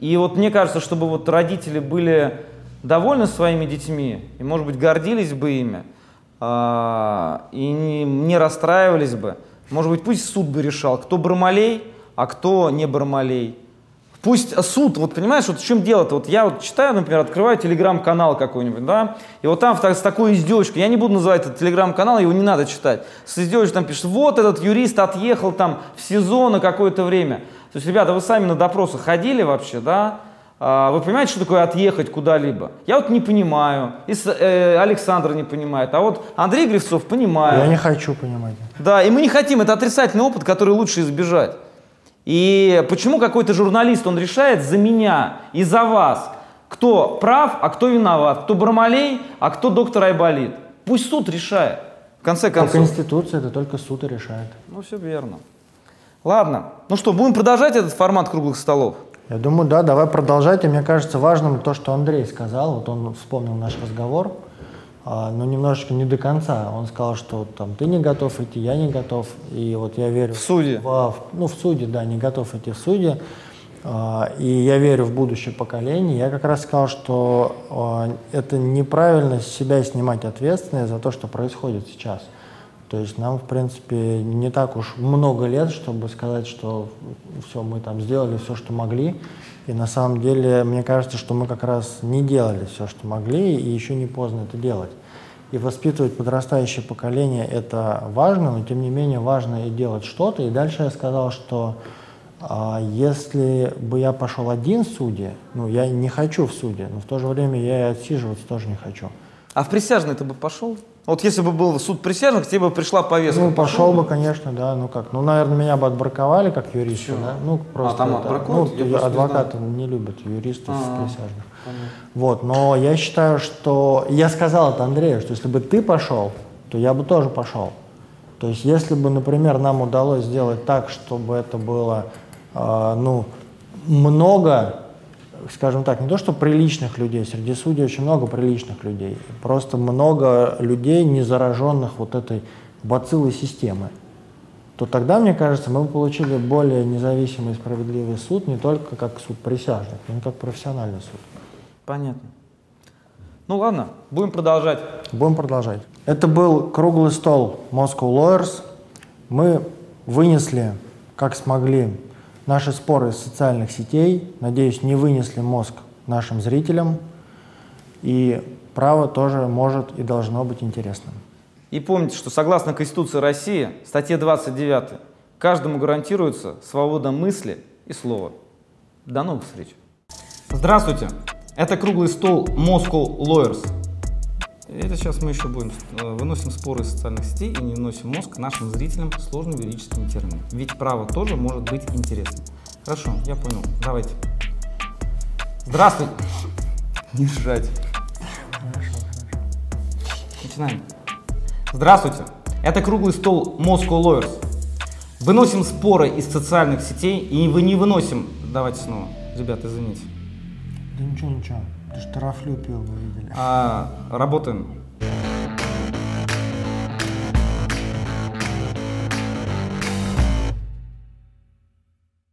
И вот мне кажется, чтобы вот родители были довольны своими детьми и, может быть, гордились бы ими, а, и не, не расстраивались бы, может быть, пусть суд бы решал, кто Бармалей, а кто не Бармалей. Пусть суд, вот понимаешь, вот в чем дело-то, вот я вот читаю, например, открываю телеграм-канал какой-нибудь, да, и вот там с такой издевочкой, я не буду называть этот телеграм-канал, его не надо читать, с издевочкой там пишет, вот этот юрист отъехал там в СИЗО на какое-то время. То есть, ребята, вы сами на допросы ходили вообще, да, а, вы понимаете, что такое отъехать куда-либо? Я вот не понимаю, и э, Александр не понимает, а вот Андрей Гривцов понимает. Я не хочу понимать. Да, и мы не хотим, это отрицательный опыт, который лучше избежать. И почему какой-то журналист, он решает за меня и за вас, кто прав, а кто виноват, кто Бармалей, а кто доктор Айболит. Пусть суд решает. В конце концов. По Конституции это только суд и решает. Ну, все верно. Ладно. Ну что, будем продолжать этот формат круглых столов? Я думаю, да, давай продолжать. И мне кажется важным то, что Андрей сказал. Вот он вспомнил наш разговор. А, но немножечко не до конца. Он сказал, что там ты не готов идти, я не готов. И вот я верю... В суде? В, ну, в суде, да, не готов идти в суде. А, и я верю в будущее поколение. Я как раз сказал, что а, это неправильно с себя снимать ответственность за то, что происходит сейчас. То есть нам, в принципе, не так уж много лет, чтобы сказать, что все, мы там сделали все, что могли. И на самом деле, мне кажется, что мы как раз не делали все, что могли, и еще не поздно это делать. И воспитывать подрастающее поколение – это важно, но тем не менее важно и делать что-то. И дальше я сказал, что а, если бы я пошел один в суде, ну, я не хочу в суде, но в то же время я и отсиживаться тоже не хочу. А в присяжный ты бы пошел? Вот если бы был суд присяжных, тебе бы пришла повестка. Ну, пошел бы, конечно, да. Ну как, ну, наверное, меня бы отбраковали как юриста, да. Ну, просто. А там это, ну, я адвокаты не, не любят юристов А-а-а. присяжных. Вот, но я считаю, что я сказал это Андрею, что если бы ты пошел, то я бы тоже пошел. То есть, если бы, например, нам удалось сделать так, чтобы это было, э, ну, много скажем так, не то, что приличных людей, среди судей очень много приличных людей, просто много людей, не зараженных вот этой бациллой системы, то тогда, мне кажется, мы бы получили более независимый и справедливый суд, не только как суд присяжных, но и как профессиональный суд. Понятно. Ну ладно, будем продолжать. Будем продолжать. Это был круглый стол Moscow Lawyers. Мы вынесли, как смогли, Наши споры из социальных сетей, надеюсь, не вынесли мозг нашим зрителям. И право тоже может и должно быть интересным. И помните, что согласно Конституции России, статье 29, каждому гарантируется свобода мысли и слова. До новых встреч. Здравствуйте. Это круглый стол Moscow Lawyers. Это сейчас мы еще будем э, выносим споры из социальных сетей и не выносим мозг нашим зрителям сложными юридическими терминами. Ведь право тоже может быть интересным. Хорошо, я понял. Давайте. Здравствуйте. Не ржать. Начинаем. Здравствуйте. Это круглый стол Moscow Lawyers. Выносим споры из социальных сетей и вы не выносим... Давайте снова. Ребята, извините. Да ничего, ничего. Ты ж тарафлю пил, вы видели. А, работаем.